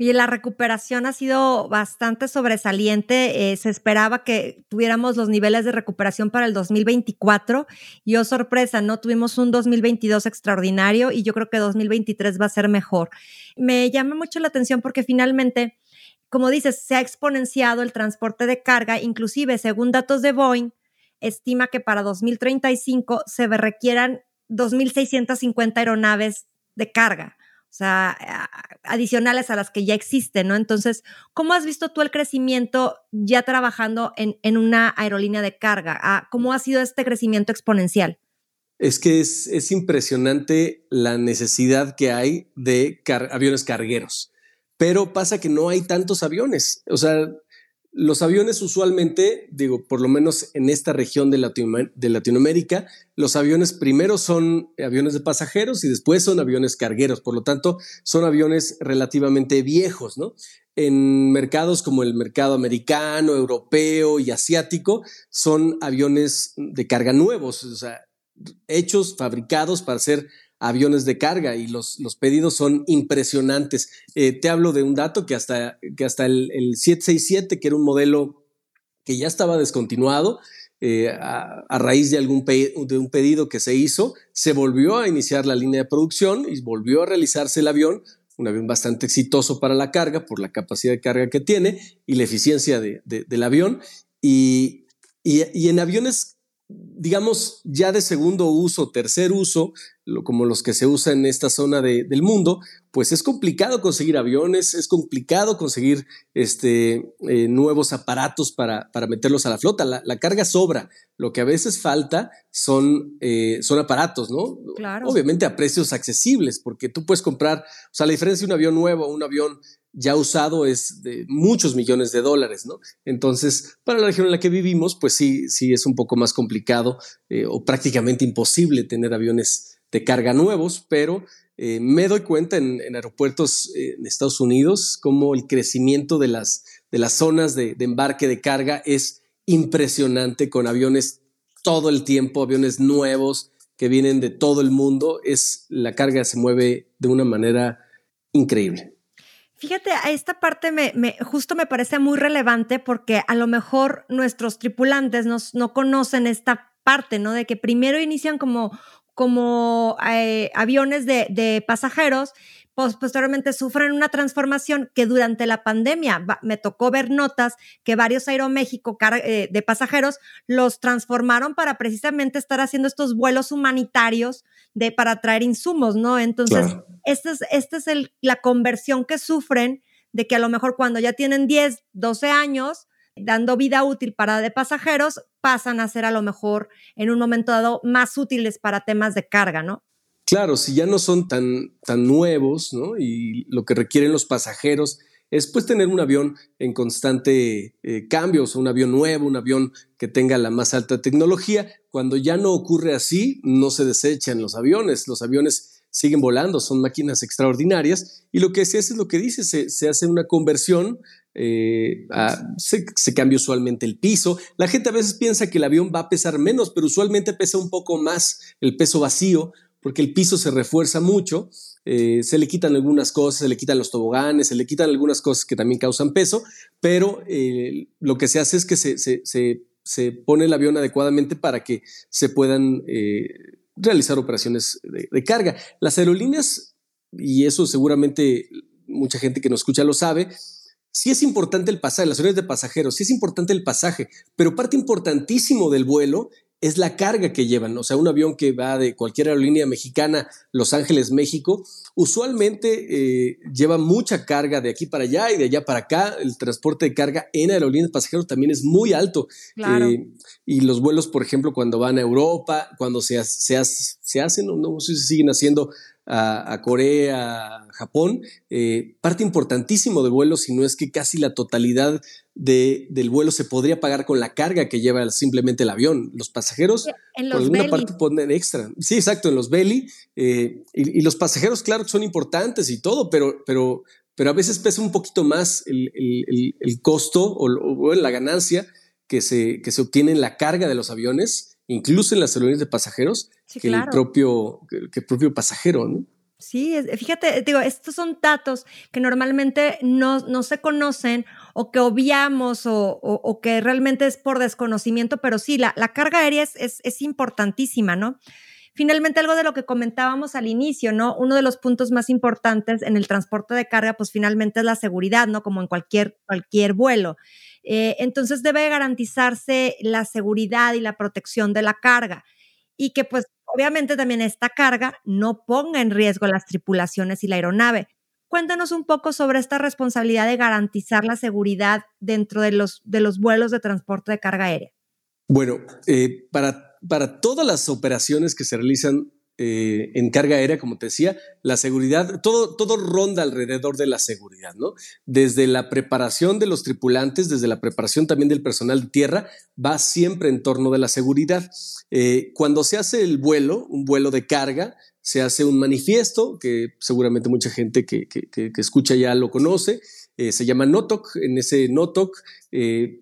Oye, la recuperación ha sido bastante sobresaliente. Eh, se esperaba que tuviéramos los niveles de recuperación para el 2024 y oh sorpresa, ¿no? Tuvimos un 2022 extraordinario y yo creo que 2023 va a ser mejor. Me llama mucho la atención porque finalmente como dices, se ha exponenciado el transporte de carga, inclusive según datos de Boeing, estima que para 2035 se requieran 2.650 aeronaves de carga. O sea, adicionales a las que ya existen, ¿no? Entonces, ¿cómo has visto tú el crecimiento ya trabajando en, una aerolínea de carga? Ah, ¿Cómo ha sido este crecimiento exponencial? Es que es impresionante la necesidad que hay de aviones cargueros, pero pasa que no hay tantos aviones. O sea, los aviones usualmente, digo, por lo menos en esta región de, Latinoamérica, los aviones primero son aviones de pasajeros y después son aviones cargueros. Por lo tanto, son aviones relativamente viejos, ¿no? En mercados como el mercado americano, europeo y asiático, son aviones de carga nuevos, o sea, hechos, fabricados para ser aviones de carga y los, los pedidos son impresionantes. Eh, te hablo de un dato que hasta, que hasta el, 767, que era un modelo que ya estaba descontinuado, eh, a, raíz de, algún de un pedido que se hizo, se volvió a iniciar la línea de producción y volvió a realizarse el avión, un avión bastante exitoso para la carga por la capacidad de carga que tiene y la eficiencia del avión. Y, y, y en aviones digamos, ya de segundo uso, tercer uso, como los que se usan en esta zona del mundo, pues es complicado conseguir aviones, es complicado conseguir este, eh, nuevos aparatos para, para, meterlos a la flota. La, carga sobra. Lo que a veces falta son, eh, son aparatos, ¿no? Claro. Obviamente a precios accesibles, porque tú puedes comprar, o sea, la diferencia de un avión nuevo a un avión ya usado es de muchos millones de dólares, ¿no? Entonces, para la región en la que vivimos, pues sí, sí es un poco más complicado eh, o prácticamente imposible tener aviones de carga nuevos, pero eh, me doy cuenta en, aeropuertos eh, en Estados Unidos como el crecimiento de las, de las zonas de, embarque de carga es impresionante con aviones todo el tiempo, aviones nuevos que vienen de todo el mundo, es la carga se mueve de una manera increíble. Fíjate, a esta parte me, justo me parece muy relevante porque a lo mejor nuestros tripulantes no conocen esta parte, ¿no? De que primero inician como, como eh, aviones de, de pasajeros posteriormente sufren una transformación que durante la pandemia me tocó ver notas que varios Aeroméxico eh, de pasajeros los transformaron para precisamente estar haciendo estos vuelos humanitarios de, para traer insumos, ¿no? Entonces, esta es, esta es el, la conversión que sufren de que a lo mejor cuando ya tienen 10, 12 años, dando vida útil para de pasajeros, pasan a ser a lo mejor en un momento dado más útiles para temas de carga, ¿no? Claro, si ya no son tan, tan nuevos, ¿no? Y lo que requieren los pasajeros es pues tener un avión en constante eh, cambio, o sea, un avión nuevo, un avión que tenga la más alta tecnología. Cuando ya no ocurre así, no se desechan los aviones, los aviones siguen volando, son máquinas extraordinarias y lo que se hace es lo que dice, se, hace una conversión, eh, se, se, cambia usualmente el piso. La gente a veces piensa que el avión va a pesar menos, pero usualmente pesa un poco más el peso vacío porque el piso se refuerza mucho, eh, se le quitan algunas cosas, se le quitan los toboganes, se le quitan algunas cosas que también causan peso, pero eh, lo que se hace es que se, pone el avión adecuadamente para que se puedan realizar operaciones de, carga. Las aerolíneas, y eso seguramente mucha gente que nos escucha lo sabe, sí es importante el pasaje, las aerolíneas de pasajeros, sí es importante el pasaje, pero parte importantísimo del vuelo es la carga que llevan. O sea, un avión que va de cualquier aerolínea mexicana, Los Ángeles, México, usualmente eh, lleva mucha carga de aquí para allá y de allá para acá. El transporte de carga en aerolíneas pasajeros también es muy alto. Eh, y los vuelos, por ejemplo, cuando van a Europa, cuando se, se, se hacen, no sé si siguen haciendo a, Corea, a Japón, eh, parte importantísimo de vuelo, si no es que casi la totalidad de, del vuelo se podría pagar con la carga que lleva simplemente el avión. Los pasajeros, por alguna parte, ponen extra. Sí, exacto, en los belly. Eh, y, los pasajeros, claro son importantes y todo, pero, pero, pero a veces pesa un poquito más el, el, costo o, o, la ganancia que se, que se obtiene en la carga de los aviones incluso en las aerolíneas de pasajeros, que, el propio, que, el propio pasajero, ¿no? Sí, fíjate, digo, estos son datos que normalmente no, no se conocen o que obviamos o, o, que realmente es por desconocimiento, pero sí, la, la carga aérea es, es, es, importantísima, ¿no? Finalmente, algo de lo que comentábamos al inicio, ¿no? Uno de los puntos más importantes en el transporte de carga, pues finalmente es la seguridad, ¿no? Como en cualquier, cualquier vuelo. Eh, entonces debe garantizarse la seguridad y la protección de la carga y que pues obviamente también esta carga no ponga en riesgo las tripulaciones y la aeronave. Cuéntanos un poco sobre esta responsabilidad de garantizar la seguridad dentro de los, de los vuelos de transporte de carga aérea. Bueno, eh, para, para todas las operaciones que se realizan eh, en carga aérea, como te decía, la seguridad, todo, ronda alrededor de la seguridad, ¿no? Desde la preparación de los tripulantes, desde la preparación también del personal de tierra, va siempre en torno de la seguridad. Eh, cuando se hace el vuelo, un vuelo de carga, se hace un manifiesto, que seguramente mucha gente que, escucha ya lo conoce, eh, se llama NOTOC. En ese NOTOC,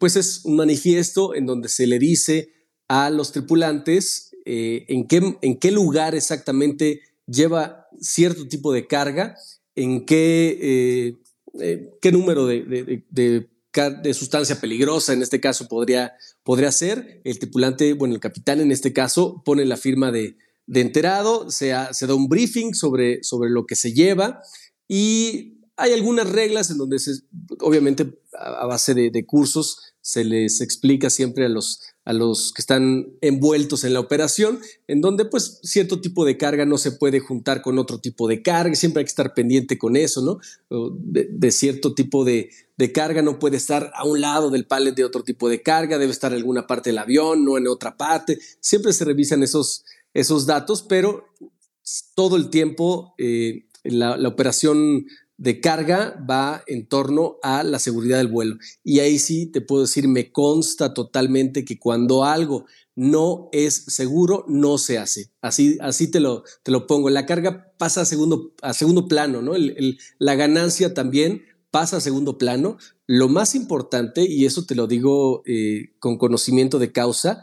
pues es un manifiesto en donde se le dice a los tripulantes eh, en, qué, en qué lugar exactamente lleva cierto tipo de carga, en qué, eh, eh, qué número de, de, sustancia peligrosa en este caso podría, podría ser. El tripulante, bueno, el capitán en este caso pone la firma de, enterado, se, da un briefing sobre, sobre lo que se lleva y hay algunas reglas en donde se, obviamente a, base de, cursos se les explica siempre a los, a los que están envueltos en la operación, en donde pues cierto tipo de carga no se puede juntar con otro tipo de carga, siempre hay que estar pendiente con eso, ¿no? De, cierto tipo de, carga no puede estar a un lado del pallet de otro tipo de carga, debe estar en alguna parte del avión, no en otra parte, siempre se revisan esos, esos datos, pero todo el tiempo eh, la, la operación de carga va en torno a la seguridad del vuelo. Y ahí sí te puedo decir, me consta totalmente que cuando algo no es seguro, no se hace. Así, así te, lo, te lo pongo. La carga pasa a segundo, a segundo plano, ¿no? la ganancia también pasa a segundo plano. Lo más importante, y eso te lo digo eh, con conocimiento de causa,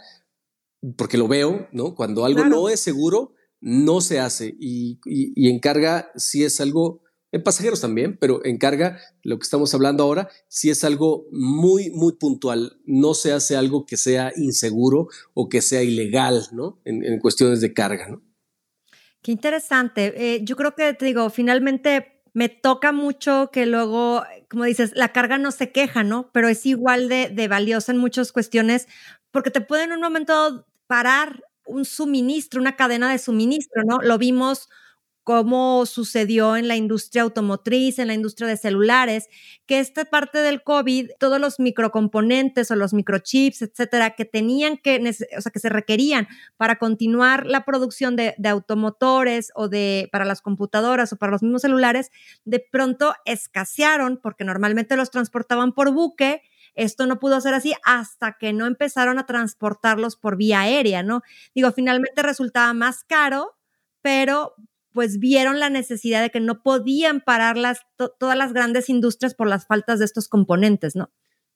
porque lo veo, ¿no? Cuando algo no es seguro, no se hace. Y, y en carga sí es algo en pasajeros también, pero en carga, lo que estamos hablando ahora, sí es algo muy, muy puntual. No se hace algo que sea inseguro o que sea ilegal, ¿no? En, cuestiones de carga, ¿no? Qué interesante. Eh, yo creo que te digo, finalmente me toca mucho que luego, como dices, la carga no se queja, ¿no? Pero es igual de, de valiosa en muchas cuestiones porque te puede en un momento parar un suministro, una cadena de suministro, ¿no? Lo vimos cómo sucedió en la industria automotriz, en la industria de celulares, que esta parte del COVID, todos los microcomponentes o los microchips, etcétera, que tenían que, o sea, que se requerían para continuar la producción de, automotores o de, para las computadoras o para los mismos celulares, de pronto escasearon porque normalmente los transportaban por buque. Esto no pudo ser así hasta que no empezaron a transportarlos por vía aérea, ¿no? Digo, finalmente resultaba más caro, pero pues vieron la necesidad de que no podían parar las, todas las grandes industrias por las faltas de estos componentes, ¿no?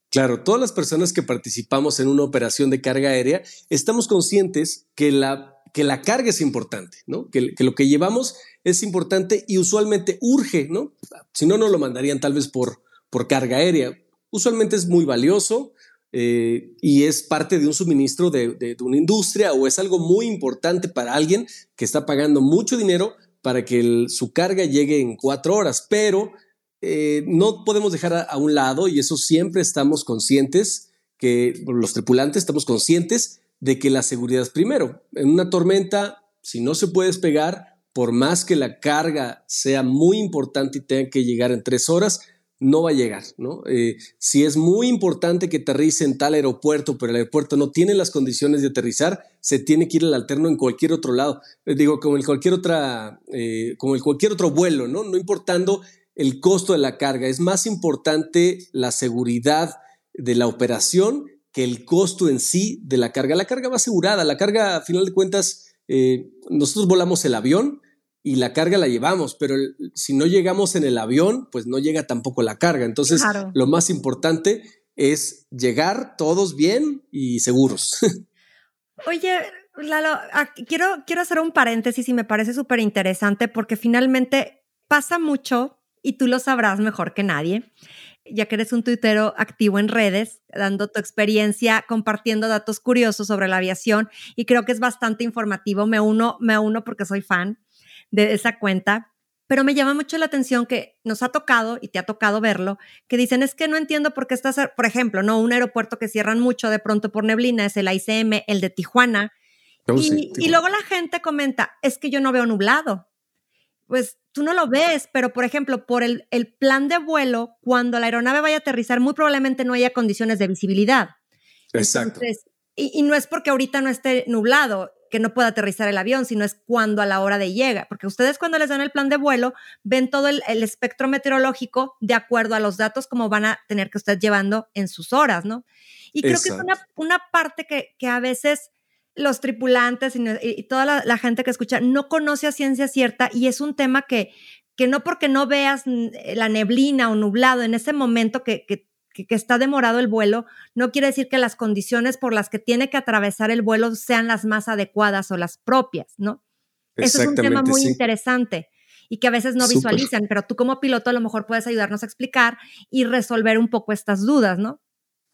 Claro, todas las personas que participamos en una operación de carga aérea estamos conscientes que la, que la carga es importante, ¿no? Que, lo que llevamos es importante y usualmente urge, ¿no? Si no, no lo mandarían tal vez por, por carga aérea. Usualmente es muy valioso, eh, y es parte de un suministro de, de, una industria o es algo muy importante para alguien que está pagando mucho dinero para que su carga llegue en cuatro horas, pero eh, no podemos dejar a, un lado, y eso siempre estamos conscientes, que los tripulantes estamos conscientes de que la seguridad es primero. En una tormenta, si no se puede despegar, por más que la carga sea muy importante y tenga que llegar en tres horas, no va a llegar, ¿no? Eh, si es muy importante que aterrice en tal aeropuerto, pero el aeropuerto no tiene las condiciones de aterrizar, se tiene que ir al alterno en cualquier otro lado. Eh, digo, como el cualquier otra, eh, como cualquier otro vuelo, ¿no? No importando el costo de la carga. Es más importante la seguridad de la operación que el costo en sí de la carga. La carga va asegurada. La carga, a final de cuentas, nosotros volamos el avión, y la carga la llevamos, pero si no llegamos en el avión, pues no llega tampoco la carga. Entonces, lo más importante es llegar todos bien y seguros. Oye, Lalo, quiero, quiero hacer un paréntesis y me parece súper interesante porque finalmente pasa mucho y tú lo sabrás mejor que nadie, ya que eres un tuitero activo en redes, dando tu experiencia, compartiendo datos curiosos sobre la aviación y creo que es bastante informativo. Me uno, me uno porque soy fan de esa cuenta, pero me llama mucho la atención que nos ha tocado, y te ha tocado verlo, que dicen, es que no entiendo por qué estás, por ejemplo, ¿no? Un aeropuerto que cierran mucho de pronto por neblina es el ICM, el de Tijuana, Oh, y, luego la gente comenta, es que yo no veo nublado. Pues tú no lo ves, pero por ejemplo, por el, el plan de vuelo, cuando la aeronave vaya a aterrizar, muy probablemente no haya condiciones de visibilidad. Exacto. y, y, no es porque ahorita no esté nublado que no pueda aterrizar el avión, sino es cuando a la hora de llega, porque ustedes cuando les dan el plan de vuelo ven todo el, el espectro meteorológico de acuerdo a los datos como van a tener que estar llevando en sus horas, ¿no? Y creo que es una, una parte que, que, a veces los tripulantes y, toda la, gente que escucha no conoce a ciencia cierta y es un tema que, que no porque no veas la neblina o nublado en ese momento que, que, que, está demorado el vuelo, no quiere decir que las condiciones por las que tiene que atravesar el vuelo sean las más adecuadas o las propias, ¿no? Eso es un tema muy interesante y que a veces no visualizan, pero tú como piloto a lo mejor puedes ayudarnos a explicar y resolver un poco estas dudas, ¿no?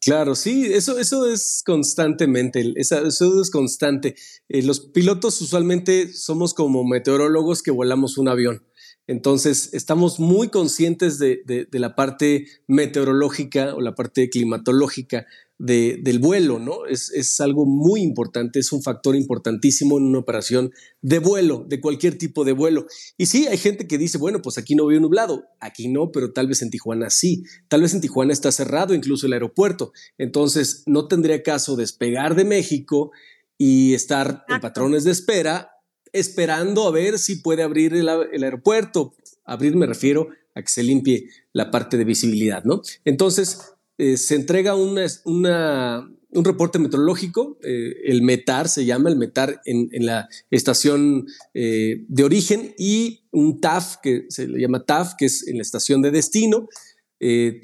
Claro, sí, eso, eso es constantemente, eso es constante. Eh, los pilotos usualmente somos como meteorólogos que volamos un avión. Entonces, estamos muy conscientes de, de, la parte meteorológica o la parte climatológica del vuelo, ¿no? Es, es, algo muy importante, es un factor importantísimo en una operación de vuelo, de cualquier tipo de vuelo. Y sí, hay gente que dice, bueno, pues aquí no veo nublado, aquí no, pero tal vez en Tijuana sí, tal vez en Tijuana está cerrado incluso el aeropuerto, entonces no tendría caso despegar de México y estar en patrones de espera esperando a ver si puede abrir el, aeropuerto. Abrir me refiero a que se limpie la parte de visibilidad, ¿no? Entonces, eh, se entrega una, un reporte meteorológico, eh, el METAR se llama, el METAR en, la estación eh, de origen y un TAF, que se le llama TAF, que es en la estación de destino.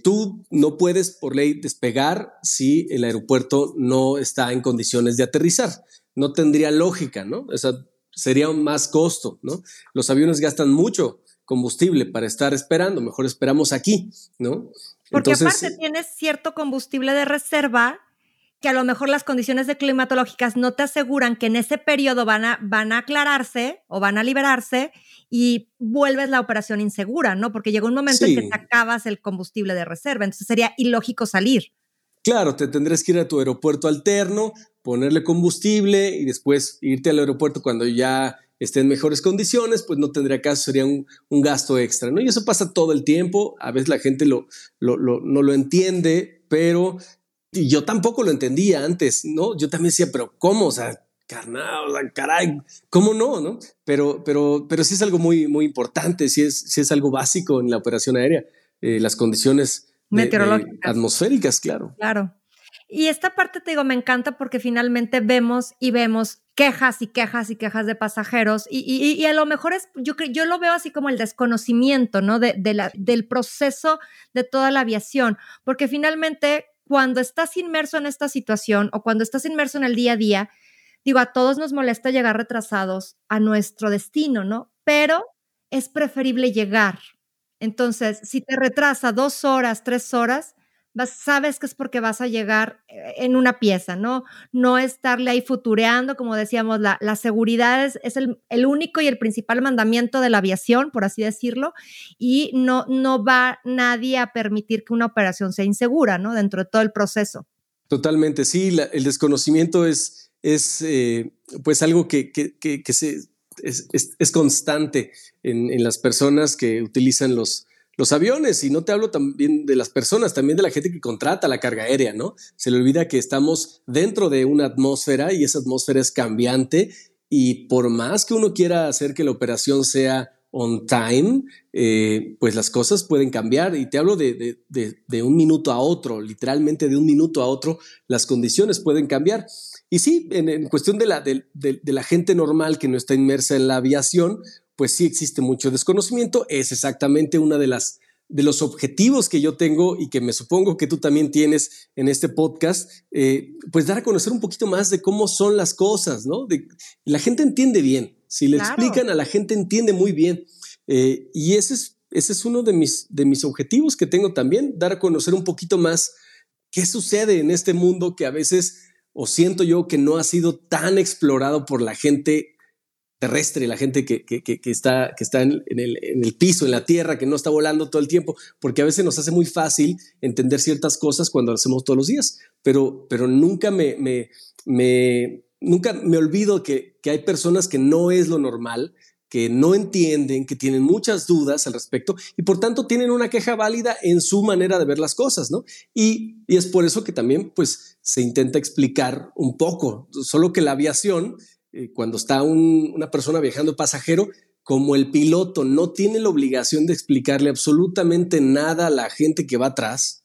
tú no puedes por ley despegar si el aeropuerto no está en condiciones de aterrizar. No tendría lógica, ¿no? O sea, sería más costo, ¿no? Los aviones gastan mucho combustible para estar esperando, mejor esperamos aquí, ¿no? Porque aparte tienes cierto combustible de reserva que a lo mejor las condiciones de climatológicas no te aseguran que en ese periodo van a, van a aclararse o van a liberarse y vuelves la operación insegura, ¿no? Porque llega un momento en que te acabas el combustible de reserva, entonces sería ilógico salir. Claro, te tendrás que ir a tu aeropuerto alterno, ponerle combustible y después irte al aeropuerto cuando ya esté en mejores condiciones, pues no tendría caso, sería un, gasto extra, ¿no? Y eso pasa todo el tiempo, a veces la gente lo, lo, no lo entiende, pero yo tampoco lo entendía antes, ¿no? Yo también decía, pero ¿cómo? O sea, carnal, caray, ¿cómo no? ¿no? Pero, pero, pero sí es algo muy, muy importante, sí es, sí es algo básico en la operación aérea, eh, las condiciones meteorológicas. atmosféricas, claro. Claro. Y esta parte, te digo, me encanta porque finalmente vemos y vemos quejas y quejas y quejas de pasajeros y, y, a lo mejor es, yo, yo lo veo así como el desconocimiento, ¿no? De, de la, del proceso de toda la aviación, porque finalmente cuando estás inmerso en esta situación o cuando estás inmerso en el día a día, digo, a todos nos molesta llegar retrasados a nuestro destino, ¿no? Pero es preferible llegar. Entonces, si te retrasa dos horas, tres horas, sabes que es porque vas a llegar eh, en una pieza, ¿no? No estarle ahí futureando, como decíamos, la, seguridad es, el, único y el principal mandamiento de la aviación, por así decirlo, y no, va nadie a permitir que una operación sea insegura, ¿no? Dentro de todo el proceso. Totalmente, sí, el desconocimiento es, eh, pues algo que, es, constante en las personas que utilizan los, los aviones, y no te hablo también de las personas, también de la gente que contrata la carga aérea, ¿no? Se le olvida que estamos dentro de una atmósfera y esa atmósfera es cambiante y por más que uno quiera hacer que la operación sea on time, eh, pues las cosas pueden cambiar y te hablo de, de, un minuto a otro, literalmente de un minuto a otro, las condiciones pueden cambiar. Y sí, en, en cuestión de la, de, la gente normal que no está inmersa en la aviación, pues sí existe mucho desconocimiento. Es exactamente una de las de los objetivos que yo tengo y que me supongo que tú también tienes en este podcast, eh, pues dar a conocer un poquito más de cómo son las cosas, ¿no? De, la gente entiende bien, si le explican a la gente entiende muy bien. Eh, y ese es, ese es uno de mis, de mis objetivos que tengo también, dar a conocer un poquito más qué sucede en este mundo que a veces, o siento yo que no ha sido tan explorado por la gente terrestre, la gente que, está, que está en, el, piso, en la tierra, que no está volando todo el tiempo, porque a veces nos hace muy fácil entender ciertas cosas cuando lo hacemos todos los días, pero, pero nunca me, me, nunca me olvido que, que hay personas que no es lo normal, que no entienden, que tienen muchas dudas al respecto y por tanto tienen una queja válida en su manera de ver las cosas, ¿no? Y, y es por eso que también pues se intenta explicar un poco, solo que la aviación, eh, cuando está un, una persona viajando pasajero, como el piloto no tiene la obligación de explicarle absolutamente nada a la gente que va atrás,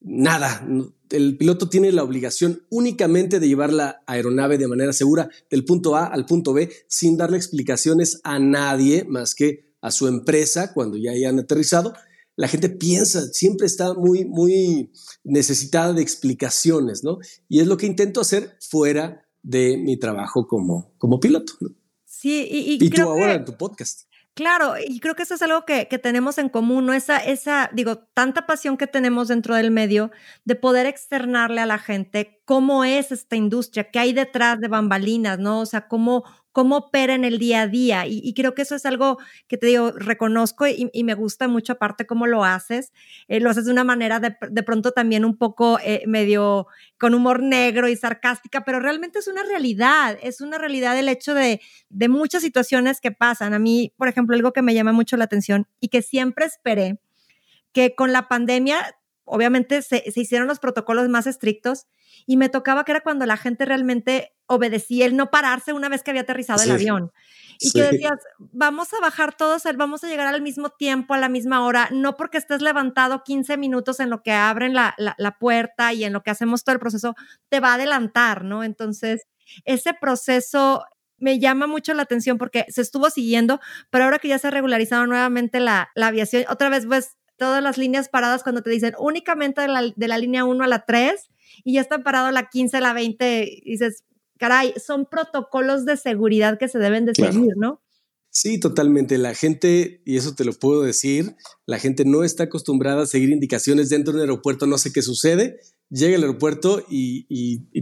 nada, el piloto tiene la obligación únicamente de llevar la aeronave de manera segura del punto A al punto B sin darle explicaciones a nadie más que a su empresa cuando ya hayan aterrizado. La gente piensa, siempre está muy, muy necesitada de explicaciones, ¿no? Y es lo que intento hacer fuera de mi trabajo como, como piloto. Sí, y, y, tú ahora en tu podcast. Claro, y creo que eso es algo que, que, tenemos en común, ¿no? Esa, esa, digo, tanta pasión que tenemos dentro del medio de poder externarle a la gente cómo es esta industria, qué hay detrás de bambalinas, ¿no? O sea, cómo, cómo opera en el día a día. Y, creo que eso es algo que te digo, reconozco y, me gusta mucho aparte cómo lo haces. Eh, lo haces de una manera de, de pronto también un poco eh, medio con humor negro y sarcástica, pero realmente es una realidad, es una realidad el hecho de, de muchas situaciones que pasan. A mí, por ejemplo, algo que me llama mucho la atención y que siempre esperé, que con la pandemia, obviamente se, se hicieron los protocolos más estrictos y me tocaba que era cuando la gente realmente obedecía el no pararse una vez que había aterrizado el avión. Y que decías, vamos a bajar todos, vamos a llegar al mismo tiempo, a la misma hora, no porque estés levantado 15 minutos en lo que abren la, la, puerta y en lo que hacemos todo el proceso, te va a adelantar, ¿no? Entonces, ese proceso me llama mucho la atención porque se estuvo siguiendo, pero ahora que ya se ha regularizado nuevamente la, la aviación, otra vez ves todas las líneas paradas cuando te dicen únicamente de la, de la línea 1 a la 3 y ya está parado la 15, la 20, y dices, caray, son protocolos de seguridad que se deben de seguir, ¿no? Sí, totalmente. La gente, y eso te lo puedo decir, la gente no está acostumbrada a seguir indicaciones dentro de un aeropuerto, no sé qué sucede, llega al aeropuerto y,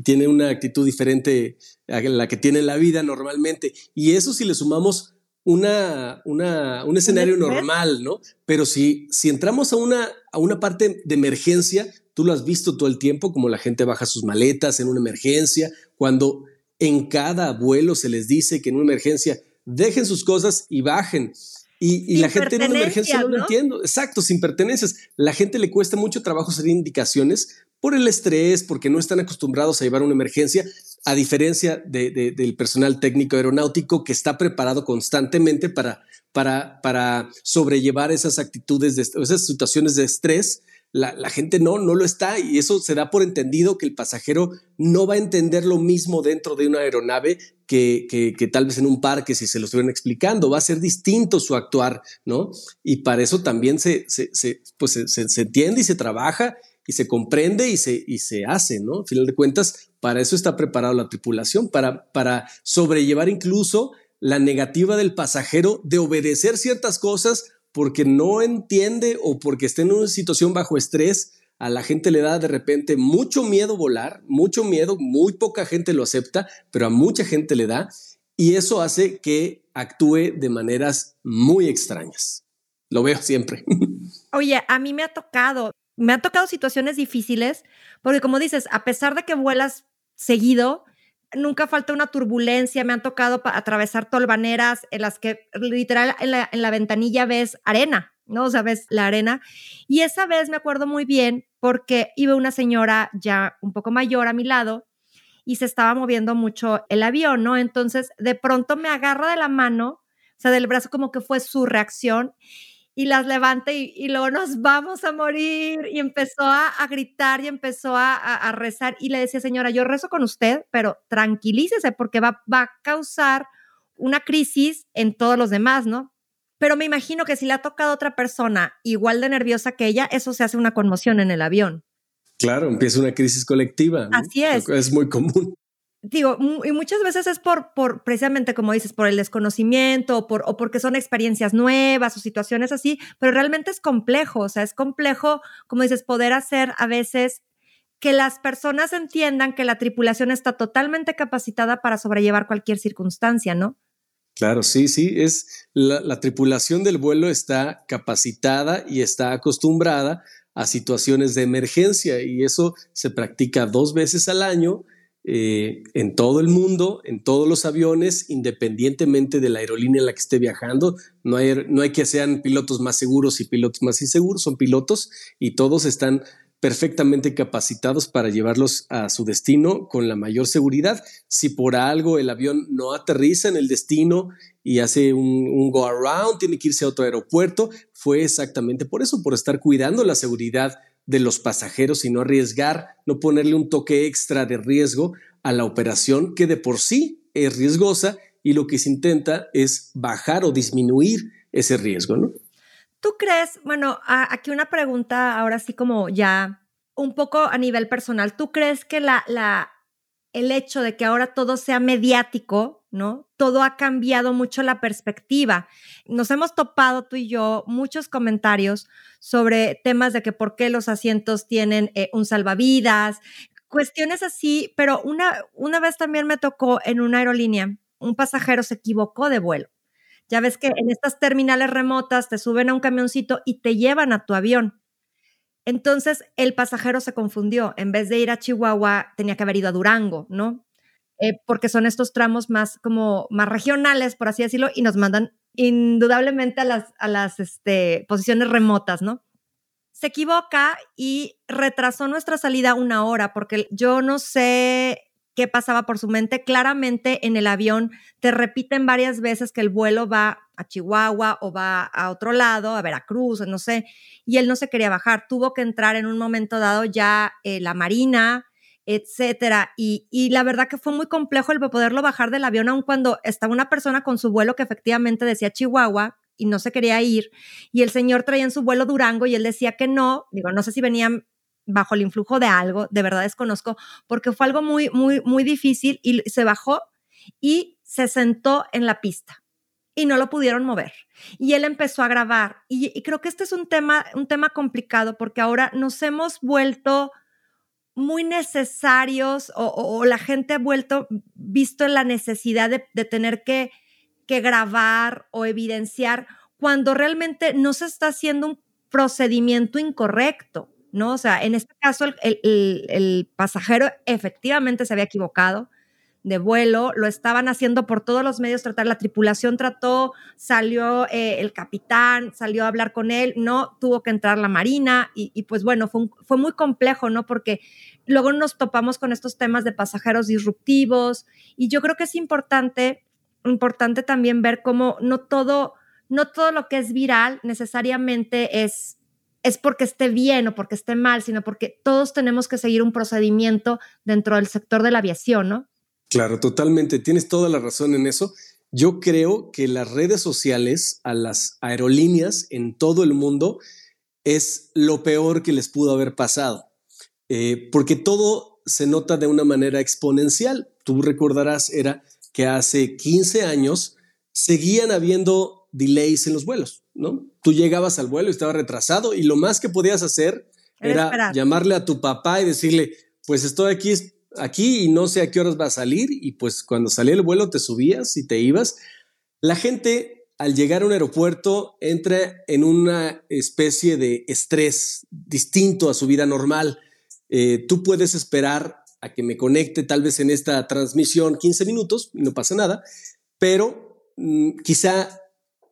tiene una actitud diferente a la que tiene en la vida normalmente. Y eso si le sumamos una, una, un escenario normal, ¿no? Pero si, si entramos a una, a una parte de emergencia, tú lo has visto todo el tiempo, como la gente baja sus maletas en una emergencia, cuando en cada vuelo se les dice que en una emergencia dejen sus cosas y bajen. Y, la gente en una emergencia no, lo entiendo. Exacto, sin pertenencias. La gente le cuesta mucho trabajo hacer indicaciones por el estrés, porque no están acostumbrados a llevar una emergencia, a diferencia del personal técnico aeronáutico que está preparado constantemente para, para, para sobrellevar esas actitudes, de, esas situaciones de estrés la, gente no, no lo está y eso se da por entendido que el pasajero no va a entender lo mismo dentro de una aeronave que, que, tal vez en un parque si se lo estuvieran explicando, va a ser distinto su actuar, ¿no? Y para eso también se, se, pues se, entiende y se trabaja y se comprende y se, y se hace, ¿no? Al final de cuentas, para eso está preparada la tripulación, para, para sobrellevar incluso la negativa del pasajero de obedecer ciertas cosas porque no entiende o porque está en una situación bajo estrés, a la gente le da de repente mucho miedo volar, mucho miedo, muy poca gente lo acepta, pero a mucha gente le da y eso hace que actúe de maneras muy extrañas. Lo veo siempre. Oye, a mí me ha tocado, me han tocado situaciones difíciles, porque como dices, a pesar de que vuelas seguido, nunca falta una turbulencia, me han tocado atravesar tolvaneras en las que literal en la, en la ventanilla ves arena, ¿no? O sea, ves la arena. Y esa vez me acuerdo muy bien porque iba una señora ya un poco mayor a mi lado y se estaba moviendo mucho el avión, ¿no? Entonces, de pronto me agarra de la mano, o sea, del brazo como que fue su reacción y las levanta y, luego nos vamos a morir. Y empezó a, gritar y empezó a, rezar. Y le decía, señora, yo rezo con usted, pero tranquilícese porque va, va a causar una crisis en todos los demás, ¿no? Pero me imagino que si le ha tocado a otra persona igual de nerviosa que ella, eso se hace una conmoción en el avión. Claro, empieza una crisis colectiva. Así es. Es muy común digo, y muchas veces es por, por, precisamente como dices, por el desconocimiento o, por, o porque son experiencias nuevas o situaciones así, pero realmente es complejo, o sea, es complejo, como dices, poder hacer a veces que las personas entiendan que la tripulación está totalmente capacitada para sobrellevar cualquier circunstancia, ¿no? Claro, sí, sí, es la, la tripulación del vuelo está capacitada y está acostumbrada a situaciones de emergencia y eso se practica dos veces al año eh, en todo el mundo, en todos los aviones, independientemente de la aerolínea en la que esté viajando. No hay, no hay que sean pilotos más seguros y pilotos más inseguros, son pilotos y todos están perfectamente capacitados para llevarlos a su destino con la mayor seguridad. Si por algo el avión no aterriza en el destino y hace un, go around, tiene que irse a otro aeropuerto, fue exactamente por eso, por estar cuidando la seguridad de los pasajeros y no arriesgar, no ponerle un toque extra de riesgo a la operación que de por sí es riesgosa y lo que se intenta es bajar o disminuir ese riesgo, ¿no? ¿Tú crees, bueno, aquí una pregunta ahora sí como ya un poco a nivel personal, ¿tú crees que la, el hecho de que ahora todo sea mediático, ¿no? Todo ha cambiado mucho la perspectiva. Nos hemos topado tú y yo muchos comentarios sobre temas de que por qué los asientos tienen eh, un salvavidas, cuestiones así, pero una, una vez también me tocó en una aerolínea, un pasajero se equivocó de vuelo ya ves que en estas terminales remotas te suben a un camioncito y te llevan a tu avión. Entonces el pasajero se confundió. En vez de ir a Chihuahua, tenía que haber ido a Durango, ¿no? Eh, porque son estos tramos más como más regionales, por así decirlo, y nos mandan indudablemente a las, a las este, posiciones remotas, ¿no? Se equivoca y retrasó nuestra salida una hora, porque yo no sé qué pasaba por su mente. Claramente en el avión te repiten varias veces que el vuelo va a Chihuahua o va a otro lado, a Veracruz, no sé, y él no se quería bajar. Tuvo que entrar en un momento dado ya eh, la Marina, etcétera. Y, y, la verdad que fue muy complejo el poderlo bajar del avión, aun cuando estaba una persona con su vuelo que efectivamente decía Chihuahua y no se quería ir, y el señor traía en su vuelo Durango y él decía que no, digo, no sé si venían bajo el influjo de algo, de verdad desconozco, porque fue algo muy, muy, muy difícil y se bajó y se sentó en la pista y no lo pudieron mover. Y él empezó a grabar. Y, creo que este es un tema, un tema complicado porque ahora nos hemos vuelto muy necesarios o, la gente ha vuelto, visto la necesidad de, de tener que, que grabar o evidenciar cuando realmente no se está haciendo un procedimiento incorrecto. ¿no? O sea, en este caso el, pasajero efectivamente se había equivocado de vuelo, lo estaban haciendo por todos los medios tratar, la tripulación trató, salió eh, el capitán, salió a hablar con él, no tuvo que entrar la marina y, pues bueno, fue, fue muy complejo, ¿no? Porque luego nos topamos con estos temas de pasajeros disruptivos y yo creo que es importante, importante también ver cómo no todo, no todo lo que es viral necesariamente es es porque esté bien o porque esté mal, sino porque todos tenemos que seguir un procedimiento dentro del sector de la aviación, ¿no? Claro, totalmente. Tienes toda la razón en eso. Yo creo que las redes sociales a las aerolíneas en todo el mundo es lo peor que les pudo haber pasado, eh, porque todo se nota de una manera exponencial. Tú recordarás, era que hace 15 años seguían habiendo delays en los vuelos. ¿no? Tú llegabas al vuelo y estaba retrasado y lo más que podías hacer era, llamarle a tu papá y decirle, pues estoy aquí, aquí y no sé a qué horas va a salir y pues cuando salía el vuelo te subías y te ibas. La gente al llegar a un aeropuerto entra en una especie de estrés distinto a su vida normal. Eh, tú puedes esperar a que me conecte tal vez en esta transmisión 15 minutos y no pasa nada, pero mm, quizá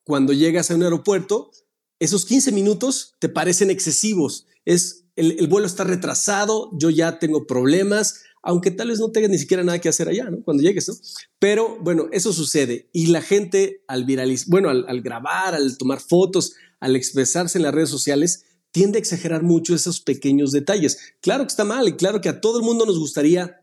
cuando llegas a un aeropuerto, esos 15 minutos te parecen excesivos. Es el, vuelo está retrasado, yo ya tengo problemas, aunque tal vez no tengas ni siquiera nada que hacer allá, ¿no? Cuando llegues, ¿no? Pero bueno, eso sucede y la gente al viralizar, bueno, al, al grabar, al tomar fotos, al expresarse en las redes sociales, tiende a exagerar mucho esos pequeños detalles. Claro que está mal y claro que a todo el mundo nos gustaría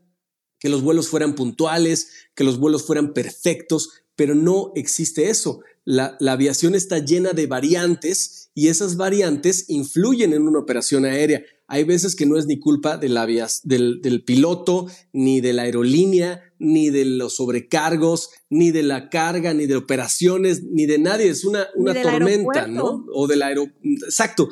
que los vuelos fueran puntuales, que los vuelos fueran perfectos, pero no existe eso la, aviación está llena de variantes y esas variantes influyen en una operación aérea. Hay veces que no es ni culpa del, del, piloto, ni de la aerolínea, ni de los sobrecargos, ni de la carga, ni de operaciones, ni de nadie. Es una, una tormenta, ¿no? O del aero. Exacto.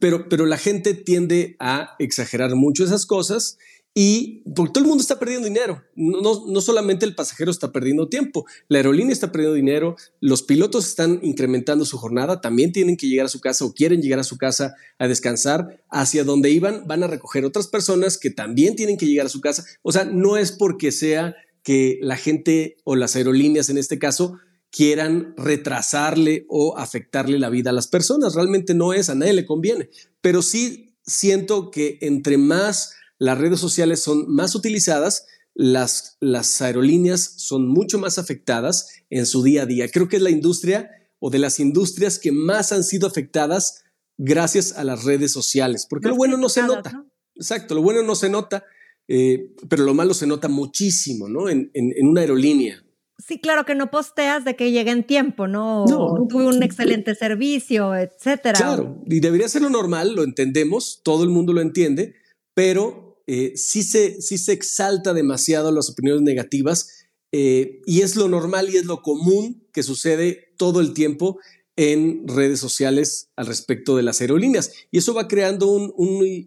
Pero, pero la gente tiende a exagerar mucho esas cosas y todo el mundo está perdiendo dinero. No, no, solamente el pasajero está perdiendo tiempo, la aerolínea está perdiendo dinero, los pilotos están incrementando su jornada, también tienen que llegar a su casa o quieren llegar a su casa a descansar. Hacia donde iban van a recoger otras personas que también tienen que llegar a su casa. O sea, no es porque sea que la gente o las aerolíneas en este caso quieran retrasarle o afectarle la vida a las personas. Realmente no es, a nadie le conviene. Pero sí siento que entre más las redes sociales son más utilizadas, las, las aerolíneas son mucho más afectadas en su día a día. Creo que es la industria o de las industrias que más han sido afectadas gracias a las redes sociales, porque lo bueno no se nota. Exacto, lo bueno no se nota, eh, pero lo malo se nota muchísimo, ¿no? En, en, una aerolínea. Sí, claro que no posteas de que llegue en tiempo, ¿no? no tuve un excelente servicio, etcétera. Claro, y debería ser lo normal, lo entendemos, todo el mundo lo entiende, pero eh, sí, se, sí se exalta demasiado las opiniones negativas eh, y es lo normal y es lo común que sucede todo el tiempo en redes sociales al respecto de las aerolíneas. Y eso va creando un,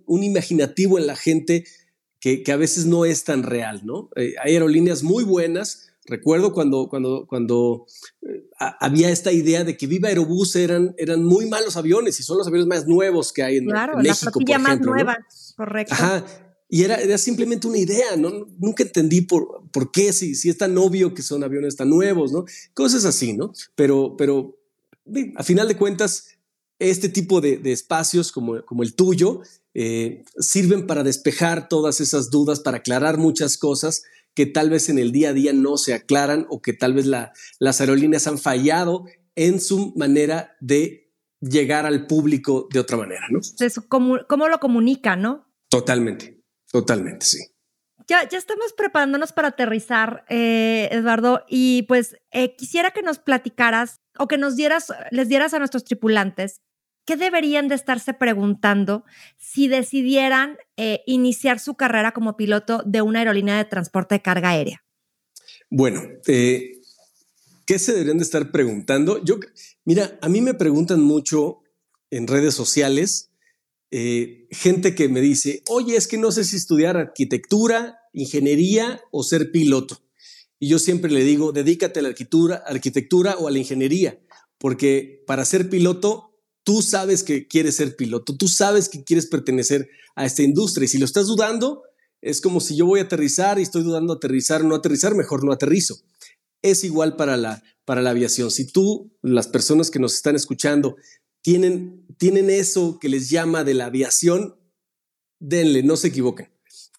un, imaginativo en la gente que, que, a veces no es tan real, ¿no? Eh, hay aerolíneas muy buenas. Recuerdo cuando, cuando, cuando había esta idea de que Viva Aerobús eran, eran muy malos aviones y son los aviones más nuevos que hay en, claro, México. Claro, la más nueva, correcto. Ajá. Y era, era simplemente una idea, ¿no? Nunca entendí por, por qué, si, si es tan obvio que son aviones tan nuevos, ¿no? Cosas así, ¿no? Pero, pero a final de cuentas, este tipo de, espacios como, como el tuyo eh, sirven para despejar todas esas dudas, para aclarar muchas cosas que tal vez en el día a día no se aclaran o que tal vez la, las aerolíneas han fallado en su manera de llegar al público de otra manera, ¿no? ¿Cómo, cómo lo comunican, no? Totalmente. Totalmente, sí. Ya, ya estamos preparándonos para aterrizar, eh, Eduardo, y pues eh, quisiera que nos platicaras o que nos dieras, les dieras a nuestros tripulantes qué deberían de estarse preguntando si decidieran eh, iniciar su carrera como piloto de una aerolínea de transporte de carga aérea. Bueno, ¿qué se deberían de estar preguntando? Yo, mira, a mí me preguntan mucho en redes sociales eh, gente que me dice, oye, es que no sé si estudiar arquitectura, ingeniería o ser piloto. Y yo siempre le digo, dedícate a la arquitectura, arquitectura o a la ingeniería, porque para ser piloto, tú sabes que quieres ser piloto, tú sabes que quieres pertenecer a esta industria. Y si lo estás dudando, es como si yo voy a aterrizar y estoy dudando aterrizar o no aterrizar, mejor no aterrizo. Es igual para la, para la aviación. Si tú, las personas que nos están escuchando, tienen, tienen eso que les llama de la aviación, denle, no se equivoquen.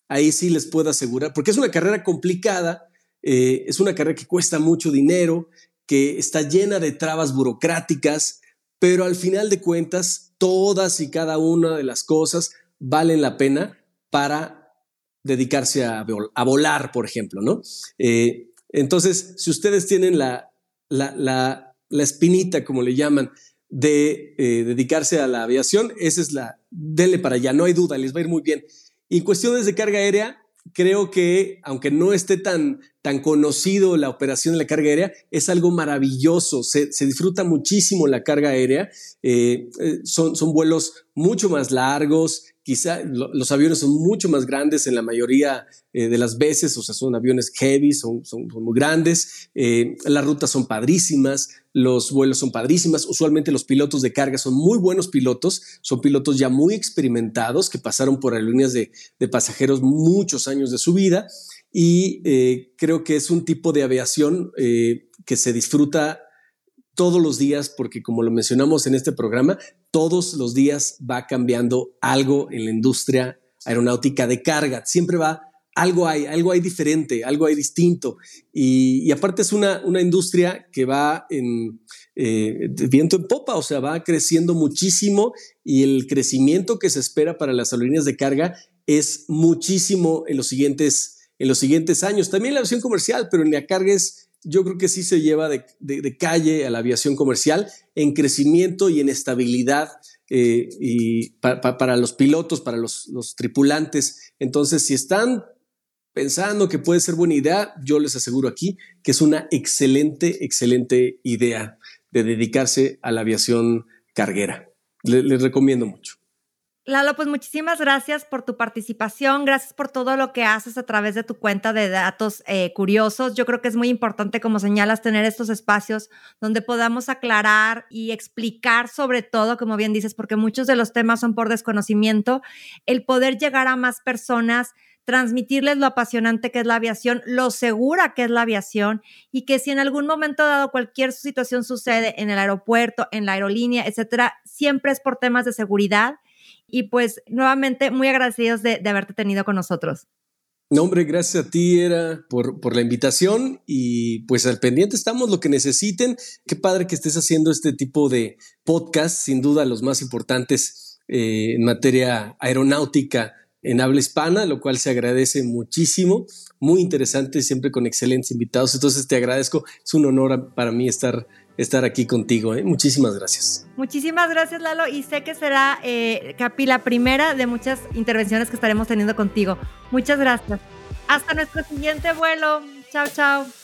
Ahí sí les puedo asegurar, porque es una carrera complicada, eh, es una carrera que cuesta mucho dinero, que está llena de trabas burocráticas, pero al final de cuentas, todas y cada una de las cosas valen la pena para dedicarse a, volar, por ejemplo, ¿no? Eh, entonces, si ustedes tienen la, la, la espinita, como le llaman, de eh, dedicarse a la aviación, esa es la, denle para allá, no hay duda, les va a ir muy bien. Y cuestiones de carga aérea, creo que aunque no esté tan, tan conocido la operación de la carga aérea, es algo maravilloso, se, disfruta muchísimo la carga aérea, eh, eh, son, son vuelos mucho más largos, quizá los aviones son mucho más grandes en la mayoría eh, de las veces, o sea, son aviones heavy, son, muy grandes, eh, las rutas son padrísimas, los vuelos son padrísimas, usualmente los pilotos de carga son muy buenos pilotos, son pilotos ya muy experimentados que pasaron por aerolíneas de, de pasajeros muchos años de su vida y eh, creo que es un tipo de aviación que se disfruta todos los días, porque como lo mencionamos en este programa, todos los días va cambiando algo en la industria aeronáutica de carga. Siempre va, algo hay, algo hay diferente, algo hay distinto. Y, aparte es una, una, industria que va en eh, viento en popa, o sea, va creciendo muchísimo y el crecimiento que se espera para las aerolíneas de carga es muchísimo en los siguientes, en los siguientes años. También la aviación comercial, pero en la carga es yo creo que sí se lleva de, calle a la aviación comercial en crecimiento y en estabilidad eh, y para los pilotos, para los, tripulantes. Entonces, si están pensando que puede ser buena idea, yo les aseguro aquí que es una excelente, excelente idea de dedicarse a la aviación carguera. les recomiendo mucho. Lalo, pues muchísimas gracias por tu participación, gracias por todo lo que haces a través de tu cuenta de datos eh, curiosos. Yo creo que es muy importante, como señalas, tener estos espacios donde podamos aclarar y explicar sobre todo, como bien dices, porque muchos de los temas son por desconocimiento, el poder llegar a más personas transmitirles lo apasionante que es la aviación, lo segura que es la aviación y que si en algún momento dado cualquier situación sucede en el aeropuerto, en la aerolínea, etcétera, siempre es por temas de seguridad y pues nuevamente muy agradecidos de, haberte tenido con nosotros. No, hombre, gracias a ti, Era, por, por la invitación y pues al pendiente estamos lo que necesiten. Qué padre que estés haciendo este tipo de podcast, sin duda los más importantes eh, en materia aeronáutica en habla hispana, lo cual se agradece muchísimo. Muy interesante, siempre con excelentes invitados. Entonces te agradezco, es un honor para mí estar estar aquí contigo. ¿eh? Muchísimas gracias. Muchísimas gracias, Lalo. Y sé que será, eh, Capi, la primera de muchas intervenciones que estaremos teniendo contigo. Muchas gracias. Hasta nuestro siguiente vuelo. Chao, chao.